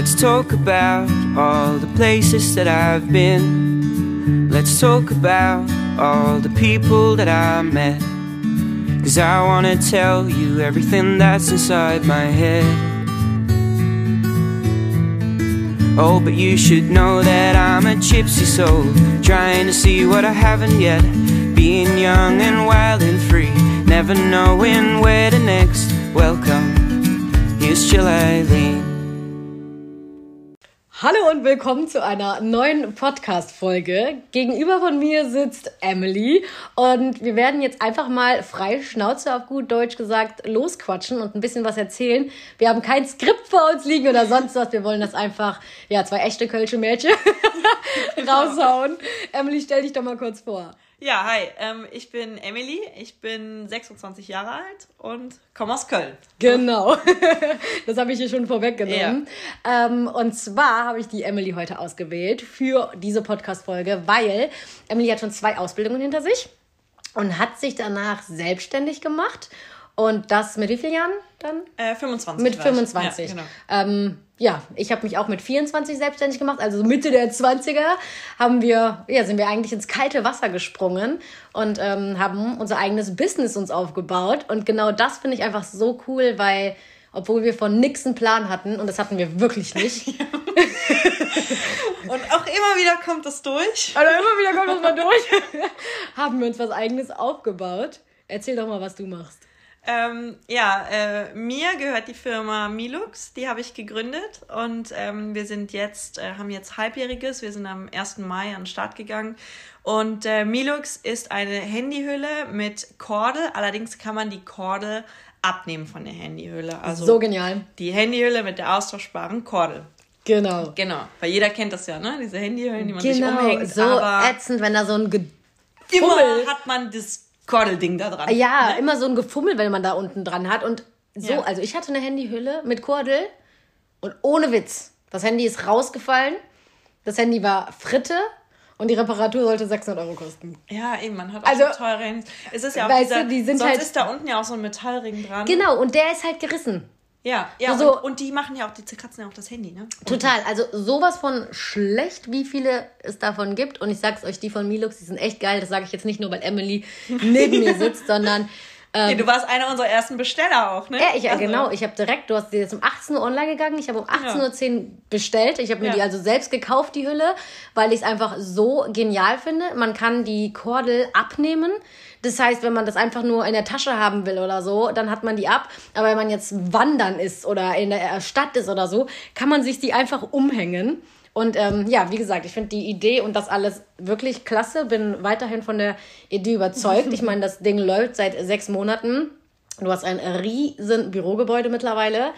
Let's talk about all the places that I've been. Let's talk about all the people that I met. Cause I wanna tell you everything that's inside my head. Oh, but you should know that I'm a gypsy soul, trying to see what I haven't yet. Being young and wild and free, never knowing where the next welcome. Here's Jill. Hallo und willkommen zu einer neuen Podcast-Folge. Gegenüber von mir sitzt Emily und wir werden jetzt einfach mal frei Schnauze auf gut Deutsch gesagt losquatschen und ein bisschen was erzählen. Wir haben kein Skript vor uns liegen oder sonst was. Wir wollen das einfach, ja, zwei echte Kölsche Mädchen raushauen. Emily, stell dich doch mal kurz vor. Ja, hi, ähm, ich bin Emily, ich bin 26 Jahre alt und komme aus Köln. Genau, das habe ich hier schon vorweggenommen. Ja. Ähm, und zwar habe ich die Emily heute ausgewählt für diese Podcast-Folge, weil Emily hat schon zwei Ausbildungen hinter sich und hat sich danach selbstständig gemacht und das mit wie vielen Jahren dann? Äh, 25. Mit 25. Ja, genau. ähm, ja, ich habe mich auch mit 24 selbstständig gemacht, also Mitte der 20er haben wir, ja, sind wir eigentlich ins kalte Wasser gesprungen und ähm, haben unser eigenes Business uns aufgebaut. Und genau das finde ich einfach so cool, weil obwohl wir von nix einen Plan hatten und das hatten wir wirklich nicht. und auch immer wieder kommt das durch. Also immer wieder kommt das mal durch. haben wir uns was eigenes aufgebaut. Erzähl doch mal, was du machst. Ähm, ja, äh, mir gehört die Firma Milux, die habe ich gegründet und ähm, wir sind jetzt, äh, haben jetzt halbjähriges, wir sind am 1. Mai an den Start gegangen und äh, Milux ist eine Handyhülle mit Kordel, allerdings kann man die Kordel abnehmen von der Handyhülle. Also so genial. Die Handyhülle mit der austauschbaren Kordel. Genau. Genau, weil jeder kennt das ja, ne? Diese Handyhüllen, die man genau, sich umhängt. so ätzend, wenn da so ein. Immer hat man das Kordelding da dran. Ja, ne? immer so ein Gefummel, wenn man da unten dran hat. Und so, ja. also ich hatte eine Handyhülle mit Kordel und ohne Witz. Das Handy ist rausgefallen. Das Handy war Fritte und die Reparatur sollte 600 Euro kosten. Ja, eben, man hat auch also, so teure Handys. Es ist ja auch weißt dieser, du, die sind sonst halt, ist da unten ja auch so ein Metallring dran. Genau, und der ist halt gerissen. Ja, ja, so, und, und, die machen ja auch, die zerkratzen ja auch das Handy, ne? Total, also sowas von schlecht, wie viele es davon gibt. Und ich sag's euch, die von Milux, die sind echt geil. Das sage ich jetzt nicht nur, weil Emily neben mir sitzt, sondern ähm, nee, du warst einer unserer ersten Besteller auch, ne? Ja, ich, ja also. genau. Ich habe direkt, du hast die jetzt um 18 Uhr online gegangen. Ich habe um 18.10 ja. Uhr bestellt. Ich habe mir ja. die also selbst gekauft, die Hülle, weil ich es einfach so genial finde. Man kann die Kordel abnehmen. Das heißt, wenn man das einfach nur in der Tasche haben will oder so, dann hat man die ab. Aber wenn man jetzt wandern ist oder in der Stadt ist oder so, kann man sich die einfach umhängen. Und ähm, ja, wie gesagt, ich finde die Idee und das alles wirklich klasse. Bin weiterhin von der Idee überzeugt. Ich meine, das Ding läuft seit sechs Monaten. Du hast ein riesen Bürogebäude mittlerweile.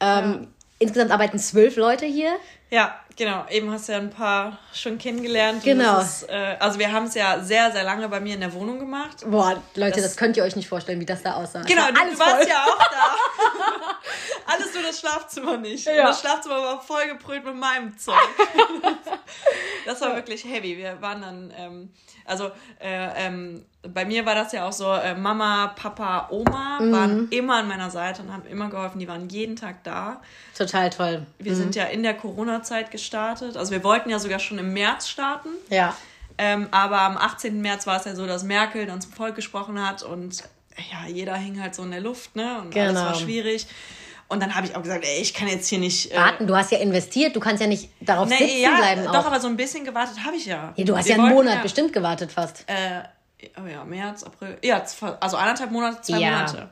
Ähm, ja. Insgesamt arbeiten zwölf Leute hier. Ja, genau. Eben hast du ja ein paar schon kennengelernt. Genau. Ist, äh, also wir haben es ja sehr, sehr lange bei mir in der Wohnung gemacht. Boah, Leute, das, das könnt ihr euch nicht vorstellen, wie das da aussah. Genau, du, du warst ja auch da. alles nur das Schlafzimmer nicht. Ja. Und das Schlafzimmer war vollgebrüllt mit meinem Zeug. das war wirklich heavy. Wir waren dann, ähm, also äh, ähm, bei mir war das ja auch so, äh, Mama, Papa, Oma mhm. waren immer an meiner Seite und haben immer geholfen. Die waren jeden Tag da. Total toll. Wir mhm. sind ja in der Corona-Zeit gestartet. Also wir wollten ja sogar schon im März starten. Ja. Ähm, aber am 18. März war es ja so, dass Merkel dann zum Volk gesprochen hat und ja, jeder hing halt so in der Luft, ne? Und genau. alles war schwierig. Und dann habe ich auch gesagt, ey, ich kann jetzt hier nicht. Äh Warten, du hast ja investiert, du kannst ja nicht darauf nee, sitzen ja, bleiben. Doch, auch. aber so ein bisschen gewartet habe ich ja. ja. Du hast Wir ja einen Monat ja, bestimmt gewartet fast. Äh, oh ja, März, April. Ja, also anderthalb Monate, zwei ja. Monate.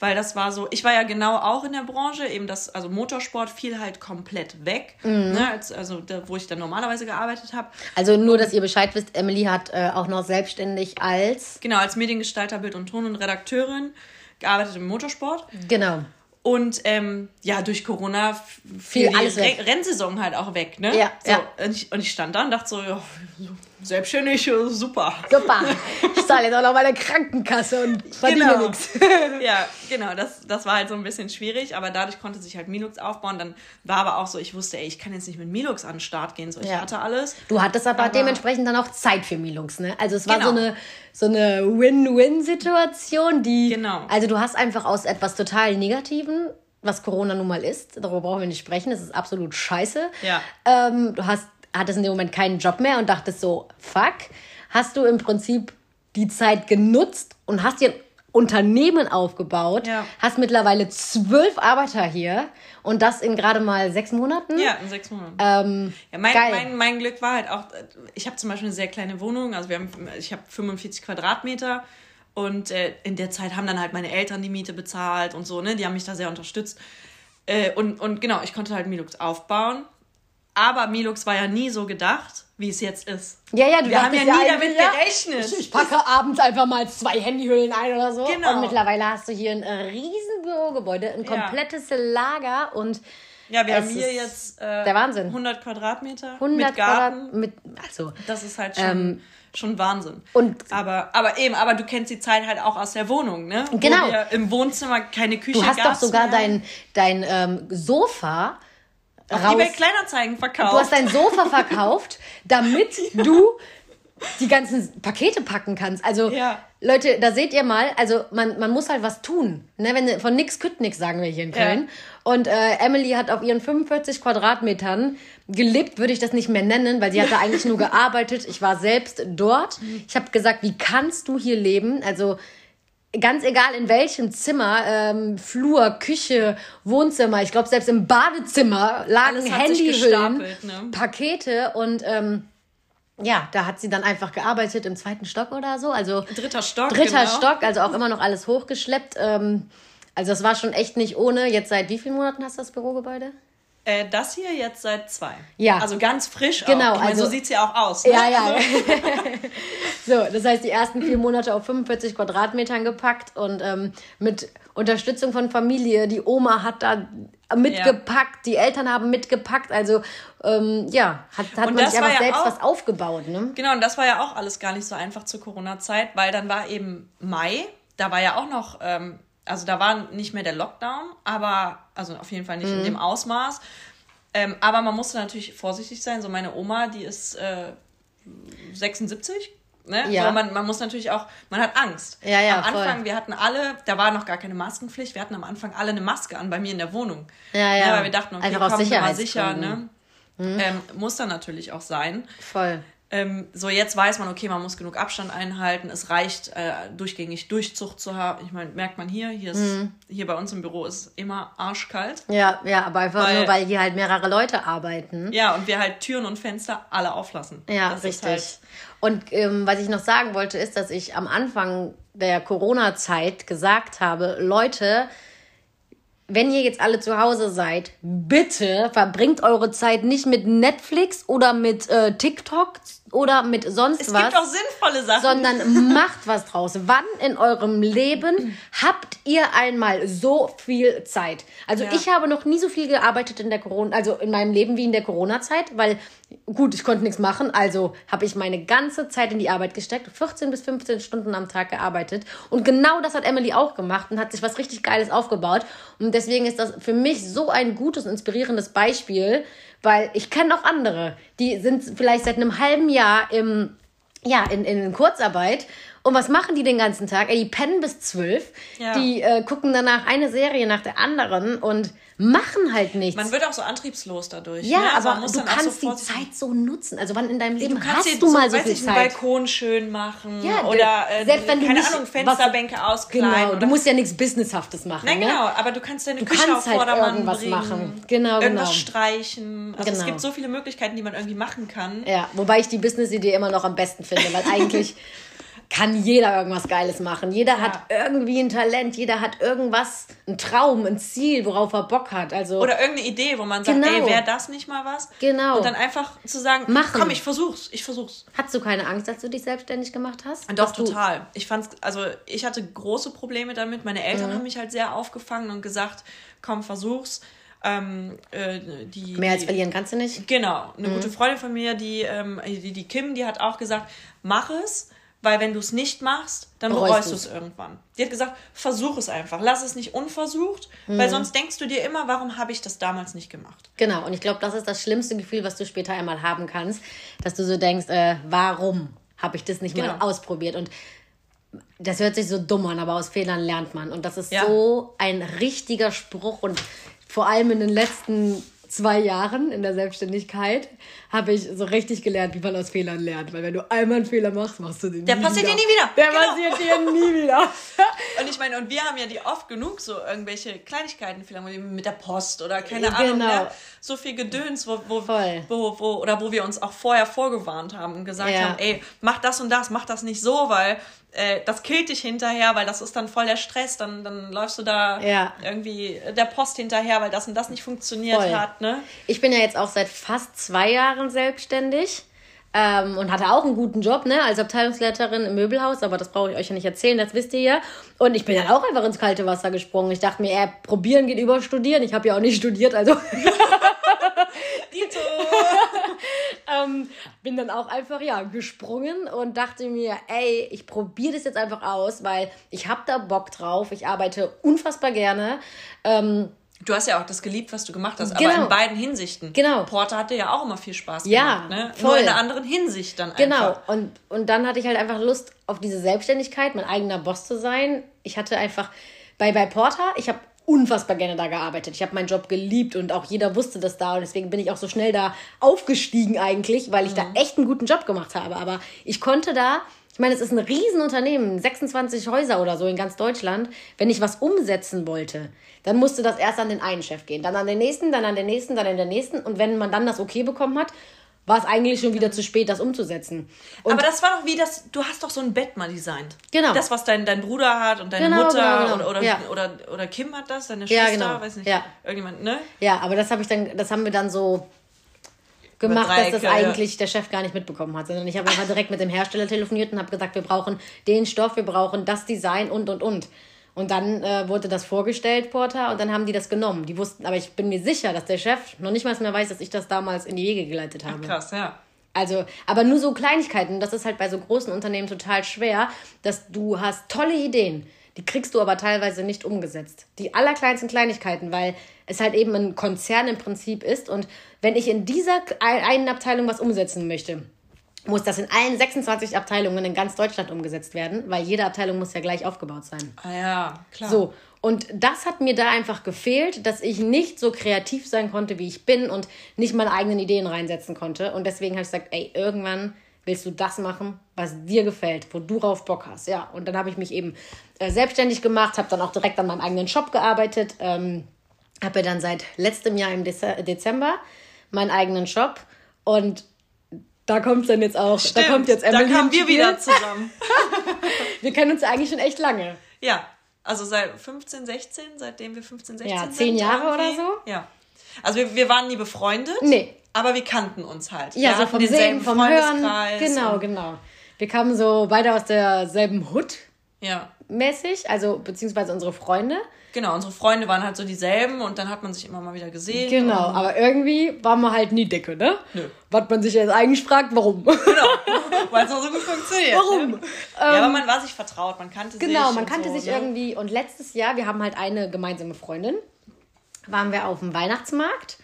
Weil das war so, ich war ja genau auch in der Branche, eben das, also Motorsport fiel halt komplett weg, mhm. ne, als, also da, wo ich dann normalerweise gearbeitet habe. Also nur, dass ihr Bescheid wisst, Emily hat äh, auch noch selbstständig als... Genau, als Mediengestalter, Bild und Ton und Redakteurin gearbeitet im Motorsport. Genau. Und ähm, ja, durch Corona fiel die alles weg. Rennsaison halt auch weg, ne? Ja, so, ja. Und, ich, und ich stand da und dachte so, ja, selbstständig, super. Super. Ich zahle jetzt auch noch meine Krankenkasse und verdiene genau. nichts. Ja, genau, das, das war halt so ein bisschen schwierig, aber dadurch konnte sich halt Milux aufbauen. Dann war aber auch so, ich wusste, ey, ich kann jetzt nicht mit Milux an den Start gehen, so ich ja. hatte alles. Du hattest aber, aber, dementsprechend dann auch Zeit für Milux, ne? Also es war genau. so eine so eine Win-Win-Situation, die genau. also du hast einfach aus etwas total Negativen was Corona nun mal ist. Darüber brauchen wir nicht sprechen. Das ist absolut scheiße. Ja. Ähm, du hast, hattest in dem Moment keinen Job mehr und dachtest so, fuck. Hast du im Prinzip die Zeit genutzt und hast dir ein Unternehmen aufgebaut, ja. hast mittlerweile zwölf Arbeiter hier und das in gerade mal sechs Monaten. Ja, in sechs Monaten. Ähm, ja, mein, geil. Mein, mein Glück war halt auch, ich habe zum Beispiel eine sehr kleine Wohnung, also wir haben, ich habe 45 Quadratmeter und äh, in der Zeit haben dann halt meine Eltern die Miete bezahlt und so, ne? Die haben mich da sehr unterstützt. Äh, und, und genau, ich konnte halt Milux aufbauen. Aber Milux war ja nie so gedacht, wie es jetzt ist. Ja, ja, du Wir haben ja nie ja, damit gerechnet. Ich, ich packe abends einfach mal zwei Handyhüllen ein oder so. Genau. Und mittlerweile hast du hier ein äh, riesen Bürogebäude, ein komplettes ja. Lager und ja, wir haben hier jetzt äh, der Wahnsinn. 100 Quadratmeter 100 mit Garten. Quadrat, mit, also, das ist halt schon... Ähm, schon Wahnsinn. Und aber, aber eben, aber du kennst die Zeit halt auch aus der Wohnung, ne? Genau. Wo wir im Wohnzimmer keine Küche Du hast doch sogar mehr. dein, dein ähm, Sofa auf raus. eBay Kleinanzeigen verkauft. Du hast dein Sofa verkauft, damit ja. du die ganzen Pakete packen kannst. Also, ja. Leute, da seht ihr mal, also man, man muss halt was tun. Ne? Wenn, von nix kütt nix, sagen wir hier in Köln. Ja. Und äh, Emily hat auf ihren 45 Quadratmetern gelebt, würde ich das nicht mehr nennen, weil sie hatte eigentlich nur gearbeitet. Ich war selbst dort. Ich habe gesagt, wie kannst du hier leben? Also ganz egal in welchem Zimmer, ähm, Flur, Küche, Wohnzimmer, ich glaube selbst im Badezimmer lagen Handyhüllen, ne? Pakete und ähm, ja, da hat sie dann einfach gearbeitet im zweiten Stock oder so. Also dritter Stock. Dritter genau. Stock, also auch immer noch alles hochgeschleppt. Ähm, also das war schon echt nicht ohne. Jetzt seit wie vielen Monaten hast du das Bürogebäude? Äh, das hier jetzt seit zwei. Ja. Also ganz frisch genau, auch. Ich meine, also, so sieht es ja auch aus. Ne? Ja, ja. so, das heißt, die ersten vier Monate auf 45 Quadratmetern gepackt und ähm, mit Unterstützung von Familie. Die Oma hat da mitgepackt, ja. die Eltern haben mitgepackt. Also ähm, ja, hat, hat man sich einfach ja selbst auch, was aufgebaut. Ne? Genau, und das war ja auch alles gar nicht so einfach zur Corona-Zeit, weil dann war eben Mai, da war ja auch noch, ähm, also da war nicht mehr der Lockdown, aber, also auf jeden Fall nicht mhm. in dem Ausmaß. Ähm, aber man musste natürlich vorsichtig sein. So meine Oma, die ist äh, 76, Ne? Ja. man, man muss natürlich auch, man hat Angst. Ja, ja, am Anfang, voll. wir hatten alle, da war noch gar keine Maskenpflicht, wir hatten am Anfang alle eine Maske an bei mir in der Wohnung. Ja, ja. Ne? Weil wir dachten, okay, Einfach komm, mal sicher, ne? Mhm. Ähm, muss dann natürlich auch sein. Voll. Ähm, so jetzt weiß man, okay, man muss genug Abstand einhalten. Es reicht, äh, durchgängig Durchzucht zu haben. Ich meine, merkt man hier, hier ist, mhm. hier bei uns im Büro ist immer arschkalt. Ja, ja, aber einfach weil, nur, weil hier halt mehrere Leute arbeiten. Ja, und wir halt Türen und Fenster alle auflassen. Ja, das richtig. Halt und ähm, was ich noch sagen wollte, ist, dass ich am Anfang der Corona-Zeit gesagt habe, Leute, wenn ihr jetzt alle zu Hause seid, bitte verbringt eure Zeit nicht mit Netflix oder mit äh, TikTok oder mit sonst es was. Es gibt auch sinnvolle Sachen. Sondern macht was draus. Wann in eurem Leben habt ihr einmal so viel Zeit? Also ja. ich habe noch nie so viel gearbeitet in der Corona, also in meinem Leben wie in der Corona-Zeit, weil gut, ich konnte nichts machen, also habe ich meine ganze Zeit in die Arbeit gesteckt, 14 bis 15 Stunden am Tag gearbeitet und genau das hat Emily auch gemacht und hat sich was richtig Geiles aufgebaut und deswegen ist das für mich so ein gutes, inspirierendes Beispiel, weil ich kenne auch andere, die sind vielleicht seit einem halben Jahr im, ja, in, in Kurzarbeit und was machen die den ganzen Tag? Die pennen bis zwölf. Ja. Die äh, gucken danach eine Serie nach der anderen und machen halt nichts. Man wird auch so antriebslos dadurch. Ja, ne? also aber du kannst so die Zeit so nutzen. Also wann in deinem Leben du hast du mal so, viel Zeit? einen Balkon schön machen ja, oder äh, selbst wenn du keine nicht, Ahnung Fensterbänke was, auskleiden. Genau, du musst ja nichts businesshaftes machen. Nein, ne? genau, aber du kannst deine du Küche kannst auf halt irgendwas bringen, machen. Genau, irgendwas genau. streichen. Also genau. es gibt so viele Möglichkeiten, die man irgendwie machen kann. Ja, wobei ich die Business-Idee immer noch am besten finde, weil eigentlich kann jeder irgendwas Geiles machen. Jeder ja. hat irgendwie ein Talent, jeder hat irgendwas, ein Traum, ein Ziel, worauf er Bock hat. Also Oder irgendeine Idee, wo man sagt, genau. ey, wäre das nicht mal was? Genau. Und dann einfach zu sagen, Machen. komm, ich versuch's, ich versuch's. Hattest du keine Angst, als du dich selbstständig gemacht hast? Doch, total. Ich fand's, also ich hatte große Probleme damit. Meine Eltern mhm. haben mich halt sehr aufgefangen und gesagt, komm, versuch's. Ähm, äh, die, Mehr als verlieren kannst du nicht? Genau. Eine mhm. gute Freundin von mir, die, ähm, die, die Kim, die hat auch gesagt, mach es weil wenn du es nicht machst, dann bereust du es irgendwann. Die hat gesagt, versuch es einfach, lass es nicht unversucht, mhm. weil sonst denkst du dir immer, warum habe ich das damals nicht gemacht? Genau, und ich glaube, das ist das schlimmste Gefühl, was du später einmal haben kannst, dass du so denkst, äh, warum habe ich das nicht genau. mal ausprobiert? Und das hört sich so dumm an, aber aus Fehlern lernt man. Und das ist ja. so ein richtiger Spruch und vor allem in den letzten zwei Jahren in der Selbstständigkeit habe ich so richtig gelernt, wie man aus Fehlern lernt. Weil wenn du einmal einen Fehler machst, machst du den Der nie passiert wieder. dir nie wieder. Der genau. passiert dir nie wieder. und ich meine, und wir haben ja die oft genug so irgendwelche Kleinigkeiten, vielleicht mit der Post oder keine genau. Ahnung, ne? so viel Gedöns, wo, wo, wo, wo, oder wo wir uns auch vorher vorgewarnt haben und gesagt ja. haben, ey, mach das und das, mach das nicht so, weil äh, das killt dich hinterher, weil das ist dann voll der Stress, dann, dann läufst du da ja. irgendwie der Post hinterher, weil das und das nicht funktioniert voll. hat. Ne? Ich bin ja jetzt auch seit fast zwei Jahren selbstständig. Ähm, und hatte auch einen guten Job, ne, als Abteilungsleiterin im Möbelhaus, aber das brauche ich euch ja nicht erzählen, das wisst ihr ja. Und ich bin dann auch einfach ins kalte Wasser gesprungen. Ich dachte mir, äh, probieren geht über studieren. Ich habe ja auch nicht studiert, also. Dito! ähm, bin dann auch einfach, ja, gesprungen und dachte mir, ey, ich probiere das jetzt einfach aus, weil ich habe da Bock drauf. Ich arbeite unfassbar gerne. Ähm, Du hast ja auch das geliebt, was du gemacht hast, genau. aber in beiden Hinsichten. Genau. Porter hatte ja auch immer viel Spaß ja, gemacht, ne? Voll. Nur in einer anderen Hinsicht dann genau. einfach. Genau. Und, und dann hatte ich halt einfach Lust auf diese Selbstständigkeit, mein eigener Boss zu sein. Ich hatte einfach bei, bei Porter, ich habe unfassbar gerne da gearbeitet. Ich habe meinen Job geliebt und auch jeder wusste das da und deswegen bin ich auch so schnell da aufgestiegen eigentlich, weil ich mhm. da echt einen guten Job gemacht habe. Aber ich konnte da, ich meine, es ist ein Riesenunternehmen, 26 Häuser oder so in ganz Deutschland. Wenn ich was umsetzen wollte, dann musste das erst an den einen Chef gehen, dann an den nächsten, dann an den nächsten, dann an den nächsten und wenn man dann das okay bekommen hat, war es eigentlich schon wieder zu spät, das umzusetzen. Und aber das war doch wie das, du hast doch so ein Bett mal designt. Genau. Das, was dein, dein Bruder hat und deine genau, Mutter genau, genau. Oder, ja. oder, oder Kim hat das, deine Schwester, ja, genau. weiß nicht. Ja. Irgendjemand, ne? Ja, aber das habe ich dann, das haben wir dann so gemacht, dass das eigentlich der Chef gar nicht mitbekommen hat, sondern ich habe einfach direkt mit dem Hersteller telefoniert und habe gesagt, wir brauchen den Stoff, wir brauchen das Design und und und. Und dann äh, wurde das vorgestellt, Porter, und dann haben die das genommen. Die wussten, aber ich bin mir sicher, dass der Chef noch nicht mal mehr weiß, dass ich das damals in die Wege geleitet habe. Ach, krass, ja. Also, aber nur so Kleinigkeiten. Das ist halt bei so großen Unternehmen total schwer, dass du hast tolle Ideen. Die kriegst du aber teilweise nicht umgesetzt. Die allerkleinsten Kleinigkeiten, weil es halt eben ein Konzern im Prinzip ist. Und wenn ich in dieser einen Abteilung was umsetzen möchte, muss das in allen 26 Abteilungen in ganz Deutschland umgesetzt werden, weil jede Abteilung muss ja gleich aufgebaut sein. Ah ja, klar. So, und das hat mir da einfach gefehlt, dass ich nicht so kreativ sein konnte, wie ich bin und nicht meine eigenen Ideen reinsetzen konnte. Und deswegen habe ich gesagt, ey, irgendwann willst du das machen, was dir gefällt, wo du drauf Bock hast. Ja, und dann habe ich mich eben äh, selbstständig gemacht, habe dann auch direkt an meinem eigenen Shop gearbeitet, ähm, habe ja dann seit letztem Jahr im Dezember meinen eigenen Shop und da kommt dann jetzt auch, Stimmt, da kommt jetzt Emily. Da kamen wir wieder zusammen. wir kennen uns ja eigentlich schon echt lange. Ja, also seit 15, 16, seitdem wir 15, 16 ja, sind. Ja, zehn Jahre irgendwie. oder so. Ja. Also wir, wir waren nie befreundet. Nee. Aber wir kannten uns halt. Ja, wir so vom Sehen, vom Hören. Genau, genau. Wir kamen so beide aus derselben Hut. Ja. Mäßig, also beziehungsweise unsere Freunde. Genau, unsere Freunde waren halt so dieselben und dann hat man sich immer mal wieder gesehen. Genau, aber irgendwie waren wir halt nie dicke, ne? Nö. Was man sich jetzt eigentlich fragt, warum? Genau, weil es auch so gut funktioniert. Warum? Ne? Ja, ähm, aber man war sich vertraut, man kannte genau, sich. Genau, man kannte so, sich ne? irgendwie. Und letztes Jahr, wir haben halt eine gemeinsame Freundin, waren wir auf dem Weihnachtsmarkt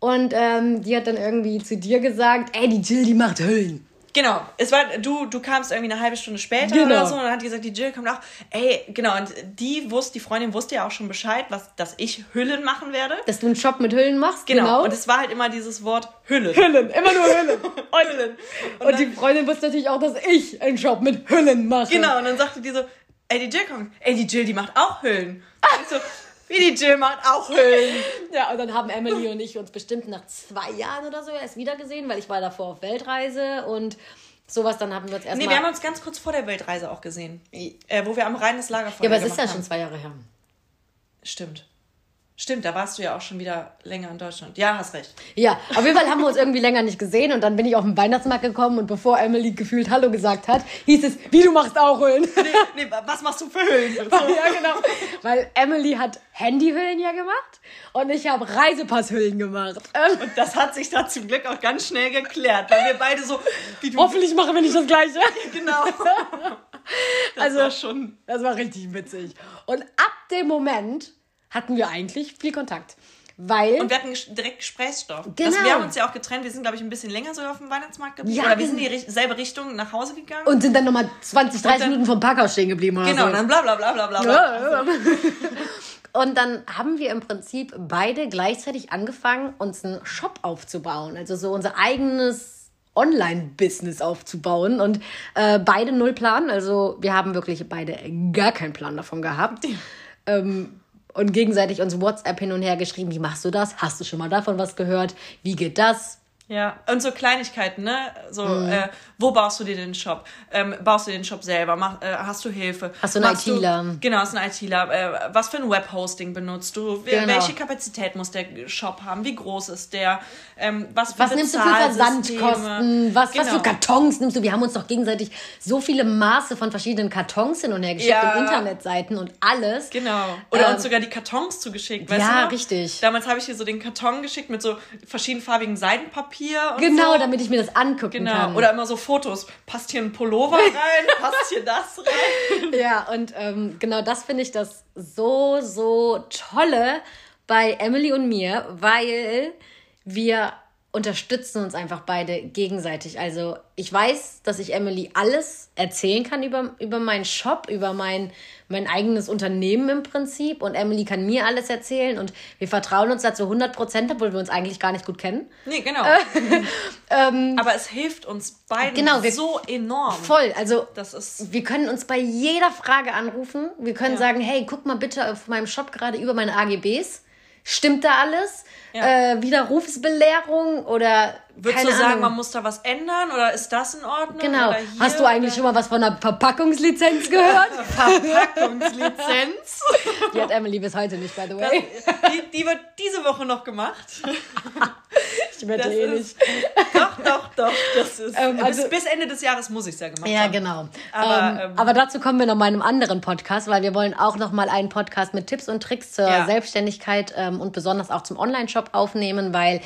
und ähm, die hat dann irgendwie zu dir gesagt, ey, die Jill, die macht Hüllen. Genau, es war, du, du kamst irgendwie eine halbe Stunde später genau. oder so und dann hat die gesagt, die Jill kommt auch. Ey, genau, und die wusste, die Freundin wusste ja auch schon Bescheid, was, dass ich Hüllen machen werde. Dass du einen Shop mit Hüllen machst, genau. genau. Und es war halt immer dieses Wort Hüllen. Hüllen, immer nur Hüllen. Und, Hüllen. Und, und die Freundin wusste natürlich auch, dass ich einen Shop mit Hüllen mache. Genau, und dann sagte die so, ey, die Jill kommt, ey, die Jill, die macht auch Hüllen. Und ich so, wie die Jill macht auch Hüllen. Ja, und dann haben Emily und ich uns bestimmt nach zwei Jahren oder so erst wiedergesehen, weil ich war davor auf Weltreise und sowas, dann haben wir uns erstmal. Nee, wir haben uns ganz kurz vor der Weltreise auch gesehen. Äh, wo wir am Rhein das Lagerfeuer Ja, aber es ist ja haben. schon zwei Jahre her. Stimmt. Stimmt, da warst du ja auch schon wieder länger in Deutschland. Ja, hast recht. Ja, auf jeden Fall haben wir uns irgendwie länger nicht gesehen und dann bin ich auf den Weihnachtsmarkt gekommen und bevor Emily gefühlt Hallo gesagt hat, hieß es, wie du machst auch Hüllen. Nee, nee was machst du für Hüllen? ja, genau. Weil Emily hat Handyhüllen ja gemacht und ich habe Reisepasshüllen gemacht. Und das hat sich da zum Glück auch ganz schnell geklärt, weil wir beide so, wie du. Hoffentlich machen wir nicht das Gleiche. genau. Das also, war schon. Das war richtig witzig. Und ab dem Moment hatten wir eigentlich viel Kontakt. Weil und wir hatten direkt Gesprächsstoff. Genau. Also wir haben uns ja auch getrennt. Wir sind, glaube ich, ein bisschen länger sogar auf dem Weihnachtsmarkt geblieben. Ja, oder wir sind in dieselbe Richtung nach Hause gegangen. Und sind dann nochmal 20, 30 dann, Minuten vom Parkhaus stehen geblieben. Oder genau, so. und dann bla bla bla bla bla. Ja, Und dann haben wir im Prinzip beide gleichzeitig angefangen, uns einen Shop aufzubauen. Also so unser eigenes Online-Business aufzubauen. Und äh, beide null Plan. Also wir haben wirklich beide gar keinen Plan davon gehabt. Ähm, und gegenseitig uns WhatsApp hin und her geschrieben, wie machst du das? Hast du schon mal davon was gehört? Wie geht das? Ja, und so Kleinigkeiten, ne? So, mhm. äh, wo baust du dir den Shop? Ähm, baust du den Shop selber? Mach, äh, hast du Hilfe? Hast du einen ITler? genau, hast du einen ITler. Äh, was für ein Webhosting benutzt du? Genau. Welche Kapazität muss der Shop haben? Wie groß ist der? Ähm, was für was nimmst du für Versandkosten? Was, genau. was für Kartons nimmst du? Wir haben uns doch gegenseitig so viele Maße von verschiedenen Kartons hin und her geschickt, ja. Internetseiten und alles. Genau. Oder ähm, uns sogar die Kartons zugeschickt, weißt ja, du? Ja, richtig. Damals habe ich dir so den Karton geschickt mit so verschiedenfarbigen Seidenpapier Papier Genau, so. damit ich mir das angucken genau. kann. Oder immer so Fotos. Passt hier ein Pullover rein? passt hier das rein? Ja, und ähm, genau das finde ich das so, so tolle bei Emily und mir, weil wir unterstützen uns einfach beide gegenseitig. Also ich weiß, dass ich Emily alles erzählen kann über, über meinen Shop, über mein, mein eigenes Unternehmen im Prinzip. Und Emily kann mir alles erzählen. Und wir vertrauen uns dazu 100 Prozent, obwohl wir uns eigentlich gar nicht gut kennen. Nee, genau. ähm, Aber es hilft uns beiden genau, wir, so enorm. Voll. Also das ist wir können uns bei jeder Frage anrufen. Wir können ja. sagen, hey, guck mal bitte auf meinem Shop gerade über meine AGBs. Stimmt da alles? Ja. Äh, Widerrufsbelehrung oder. Würdest du sagen, Ahnung. man muss da was ändern oder ist das in Ordnung? Genau. Hast du eigentlich oder? schon mal was von einer Verpackungslizenz gehört? Verpackungslizenz? die hat Emily bis heute nicht, by the way. Das, die, die, wird diese Woche noch gemacht. ich wette eh nicht. Doch, doch, doch. Das ist, ähm, also, bis, bis, Ende des Jahres muss ich es ja gemacht ja, haben. Ja, genau. Aber, ähm, ähm, aber dazu kommen wir noch mal in einem anderen Podcast, weil wir wollen auch noch mal einen Podcast mit Tipps und Tricks zur ja. Selbstständigkeit ähm, und besonders auch zum Online-Shop aufnehmen, weil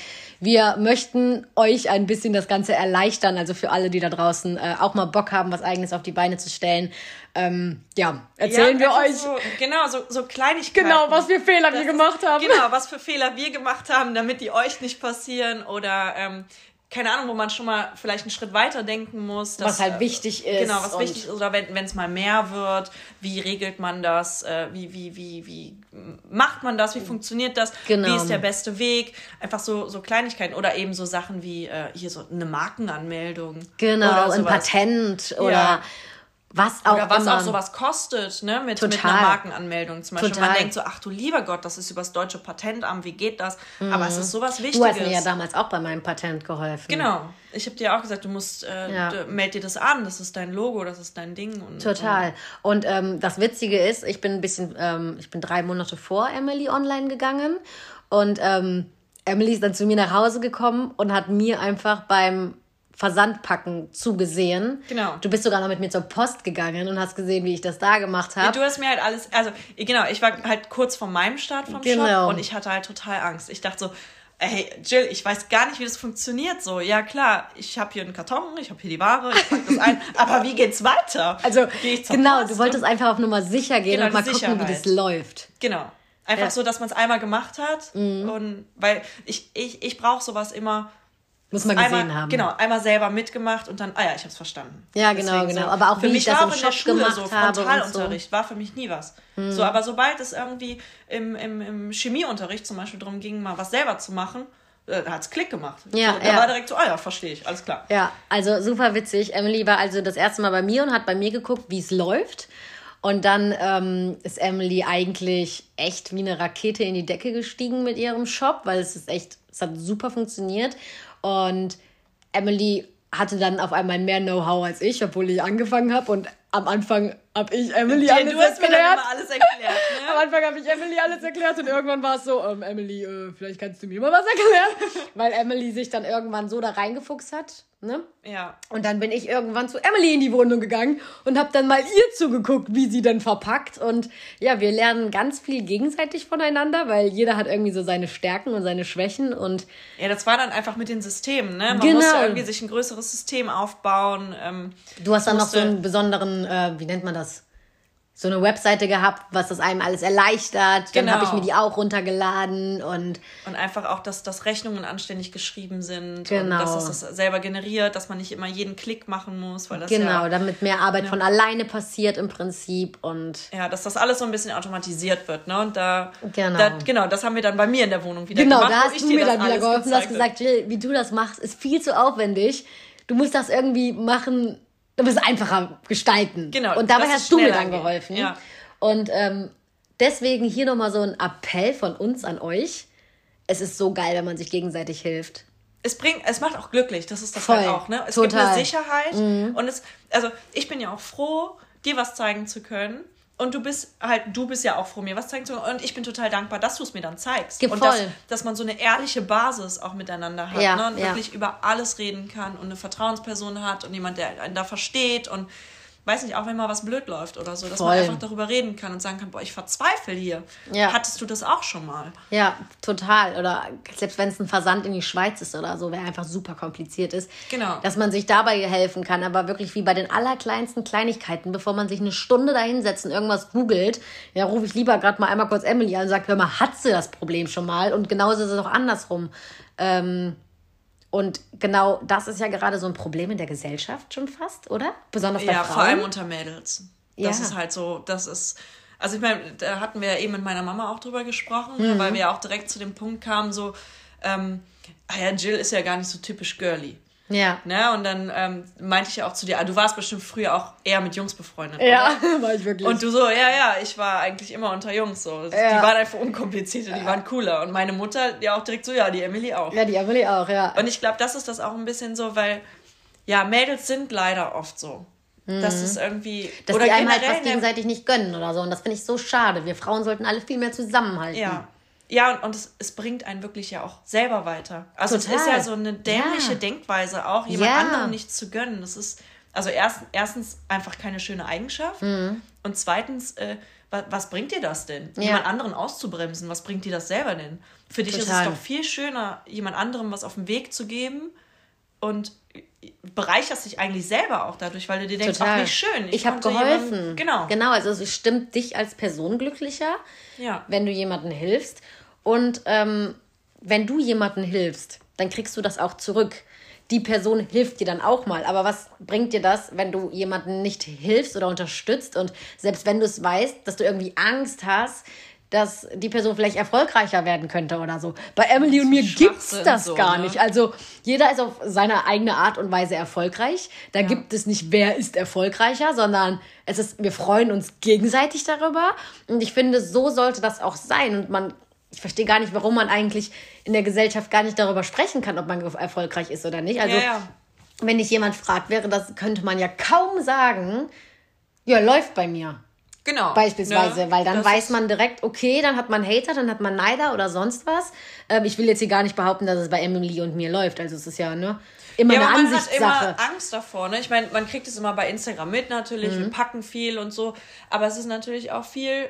wir möchten euch ein bisschen das Ganze erleichtern. Also für alle, die da draußen äh, auch mal Bock haben, was eigenes auf die Beine zu stellen. Ähm, ja, erzählen ja, wir euch. So, genau, so, so Kleinigkeiten. Genau, was für Fehler das wir gemacht haben. Genau, was für Fehler wir gemacht haben, damit die euch nicht passieren oder ähm, keine Ahnung, wo man schon mal vielleicht einen Schritt weiter denken muss. Dass, was halt wichtig ist. Genau, was wichtig ist. Oder wenn es mal mehr wird, wie regelt man das? Äh, wie, wie, wie, wie macht man das? Wie funktioniert das? Genau. Wie ist der beste Weg? Einfach so, so Kleinigkeiten. Oder eben so Sachen wie äh, hier so eine Markenanmeldung. Genau, ein Patent oder. Ja was auch Oder was immer. auch sowas kostet, ne? Mit, mit einer Markenanmeldung zum Beispiel. Total. Man denkt so, ach du lieber Gott, das ist übers deutsche Patentamt, wie geht das? Mhm. Aber es ist sowas Wichtiges. Du hast mir ja damals auch bei meinem Patent geholfen. Genau. Ich habe dir auch gesagt, du musst, äh, ja. meld dir das an, das ist dein Logo, das ist dein Ding. Und, Total. Und, und ähm, das Witzige ist, ich bin ein bisschen, ähm, ich bin drei Monate vor Emily online gegangen und ähm, Emily ist dann zu mir nach Hause gekommen und hat mir einfach beim Versandpacken zugesehen. Genau. Du bist sogar noch mit mir zur Post gegangen und hast gesehen, wie ich das da gemacht habe. Ja, du hast mir halt alles, also genau, ich war halt kurz vor meinem Start vom genau. Shop und ich hatte halt total Angst. Ich dachte so, hey Jill, ich weiß gar nicht, wie das funktioniert so. Ja klar, ich habe hier einen Karton, ich habe hier die Ware, ich pack das ein, aber wie geht's weiter? Also genau, Post du wolltest einfach auf Nummer sicher gehen genau, und mal gucken, wie das läuft. Genau. Einfach ja. so, dass man es einmal gemacht hat mhm. und weil ich ich ich brauche sowas immer muss man gesehen einmal, haben. Genau, einmal selber mitgemacht und dann, ah ja, ich habe es verstanden. Ja, genau, Deswegen genau. So. Aber auch für wie ich das im Shop Schule, gemacht so. Frontalunterricht so. war für mich nie was. Hm. So, aber sobald es irgendwie im, im, im Chemieunterricht zum Beispiel darum ging, mal was selber zu machen, äh, hat es Klick gemacht. Ja, da ja. war direkt so, ah ja, verstehe ich, alles klar. Ja, also super witzig. Emily war also das erste Mal bei mir und hat bei mir geguckt, wie es läuft. Und dann ähm, ist Emily eigentlich echt wie eine Rakete in die Decke gestiegen mit ihrem Shop, weil es ist echt, es hat super funktioniert. Und Emily hatte dann auf einmal mehr Know-how als ich, obwohl ich angefangen habe. Und am Anfang habe ich Emily ja, alles du hast erklärt. Mir dann alles erklärt ne? am Anfang habe ich Emily alles erklärt und irgendwann war es so, ähm, Emily, äh, vielleicht kannst du mir mal was erklären. Weil Emily sich dann irgendwann so da reingefuchst hat. Ne? Ja. Und dann bin ich irgendwann zu Emily in die Wohnung gegangen und habe dann mal ihr zugeguckt, wie sie denn verpackt. Und ja, wir lernen ganz viel gegenseitig voneinander, weil jeder hat irgendwie so seine Stärken und seine Schwächen. Und ja, das war dann einfach mit den Systemen. Ne? Man genau. musste irgendwie sich ein größeres System aufbauen. Ähm, du hast dann noch so einen besonderen, äh, wie nennt man das? So eine Webseite gehabt, was das einem alles erleichtert. Genau. Dann habe ich mir die auch runtergeladen und. Und einfach auch, dass, dass Rechnungen anständig geschrieben sind. Genau. Und dass es das selber generiert, dass man nicht immer jeden Klick machen muss, weil das Genau, ja, damit mehr Arbeit ja. von alleine passiert im Prinzip und. Ja, dass das alles so ein bisschen automatisiert wird, ne? Und da. Genau. Da, genau, das haben wir dann bei mir in der Wohnung wieder genau, gemacht. Genau, da hast du mir dann wieder geholfen. Du hast gesagt, Jill, wie du das machst, ist viel zu aufwendig. Du musst das irgendwie machen du bist einfacher gestalten. Genau. Und dabei hast du mir dann geholfen. Ja. Und ähm, deswegen hier nochmal so ein Appell von uns an euch. Es ist so geil, wenn man sich gegenseitig hilft. Es bringt, es macht auch glücklich, das ist das Voll. halt auch, ne? Es Total. gibt eine Sicherheit mhm. und es, also ich bin ja auch froh, dir was zeigen zu können und du bist halt, du bist ja auch froh, mir was zeigen zu können. Und ich bin total dankbar, dass du es mir dann zeigst. Gib und voll. Dass, dass man so eine ehrliche Basis auch miteinander hat. Ja, ne? Und ja. wirklich über alles reden kann und eine Vertrauensperson hat und jemand, der einen da versteht und weiß nicht, auch wenn mal was blöd läuft oder so, dass Voll. man einfach darüber reden kann und sagen kann, boah, ich verzweifle hier. Ja. Hattest du das auch schon mal? Ja, total. Oder selbst wenn es ein Versand in die Schweiz ist oder so, wer einfach super kompliziert ist. Genau. Dass man sich dabei helfen kann, aber wirklich wie bei den allerkleinsten Kleinigkeiten, bevor man sich eine Stunde da hinsetzt und irgendwas googelt, ja, rufe ich lieber gerade mal einmal kurz Emily an und sage, hör mal, hat sie das Problem schon mal? Und genauso ist es auch andersrum. Ähm, und genau das ist ja gerade so ein Problem in der Gesellschaft schon fast, oder? Besonders bei ja, Frauen. Ja, vor allem unter Mädels. Das ja. ist halt so, das ist. Also ich meine, da hatten wir ja eben mit meiner Mama auch drüber gesprochen, mhm. weil wir ja auch direkt zu dem Punkt kamen, so, ähm, ah ja, Jill ist ja gar nicht so typisch girly. Ja. Ne? Und dann ähm, meinte ich ja auch zu dir, ah, du warst bestimmt früher auch eher mit Jungs befreundet. Ja, oder? war ich wirklich. Und du so, ja, ja, ich war eigentlich immer unter Jungs so. Ja. Die waren einfach unkomplizierter, die ja. waren cooler. Und meine Mutter ja auch direkt so, ja, die Emily auch. Ja, die Emily auch, ja. Und ich glaube, das ist das auch ein bisschen so, weil, ja, Mädels sind leider oft so. Mhm. Das ist irgendwie. Dass oder die einem halt was gegenseitig nicht gönnen oder so. Und das finde ich so schade. Wir Frauen sollten alle viel mehr zusammenhalten. Ja. Ja, und, und es, es bringt einen wirklich ja auch selber weiter. Also Total. es ist ja so eine dämliche ja. Denkweise auch, jemand ja. anderem nichts zu gönnen. Das ist also erst, erstens einfach keine schöne Eigenschaft mhm. und zweitens, äh, was, was, bringt dir das denn? Ja. Jemand anderen auszubremsen, was bringt dir das selber denn? Für dich Total. ist es doch viel schöner, jemand anderem was auf den Weg zu geben und bereicherst dich eigentlich selber auch dadurch, weil du dir denkst, Total. ach, wie schön. Ich, ich habe geholfen. Jemanden, genau. Genau, also es stimmt dich als Person glücklicher, ja. wenn du jemandem hilfst. Und ähm, wenn du jemandem hilfst, dann kriegst du das auch zurück. Die Person hilft dir dann auch mal. Aber was bringt dir das, wenn du jemanden nicht hilfst oder unterstützt? Und selbst wenn du es weißt, dass du irgendwie Angst hast, dass die Person vielleicht erfolgreicher werden könnte oder so. Bei Emily und mir gibt's das so, gar ne? nicht. Also jeder ist auf seine eigene Art und Weise erfolgreich. Da ja. gibt es nicht, wer ist erfolgreicher, sondern es ist, wir freuen uns gegenseitig darüber. Und ich finde, so sollte das auch sein. Und man, ich verstehe gar nicht, warum man eigentlich in der Gesellschaft gar nicht darüber sprechen kann, ob man erfolgreich ist oder nicht. Also, ja, ja. wenn dich jemand fragt, wäre das, könnte man ja kaum sagen, ja, läuft bei mir. Genau. Beispielsweise, ne? weil dann das weiß man direkt, okay, dann hat man Hater, dann hat man Neider oder sonst was. Ähm, ich will jetzt hier gar nicht behaupten, dass es bei Emily und mir läuft. Also es ist ja ne, immer ja, eine man Ansichtssache. Man hat immer Angst davor. Ne? Ich meine, man kriegt es immer bei Instagram mit natürlich. Mhm. Wir packen viel und so. Aber es ist natürlich auch viel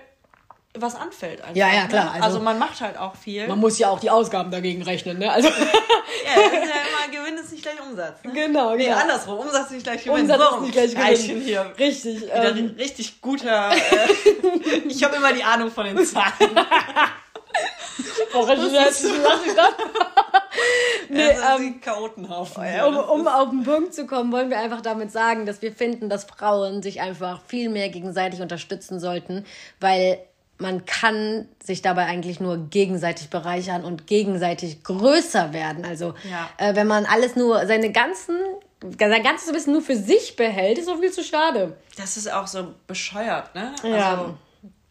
was anfällt einfach. Ja, ja, klar. Also, also, man macht halt auch viel. Man muss ja auch die Ausgaben dagegen rechnen, ne? Also ja, das ist ja immer Gewinn ist nicht gleich Umsatz. Ne? Genau, Nee, genau. andersrum. Umsatz ist nicht gleich Gewinn. Umsatz ist nicht gleich Gewinn. hier. Richtig. Wieder ähm. richtig guter. Äh, ich habe immer die Ahnung von den Zahlen. Boah, richtig herzlich nee, ähm, Chaotenhaufen. Um, um auf den Punkt zu kommen, wollen wir einfach damit sagen, dass wir finden, dass Frauen sich einfach viel mehr gegenseitig unterstützen sollten, weil man kann sich dabei eigentlich nur gegenseitig bereichern und gegenseitig größer werden. Also ja. äh, wenn man alles nur seine ganzen sein ganzes Wissen nur für sich behält, ist auch viel zu schade. Das ist auch so bescheuert, ne? Ja. Also,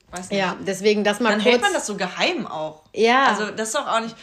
weiß nicht. Ja, deswegen das mal Dann kurz... hält man das so geheim auch. Ja. Also das ist doch auch nicht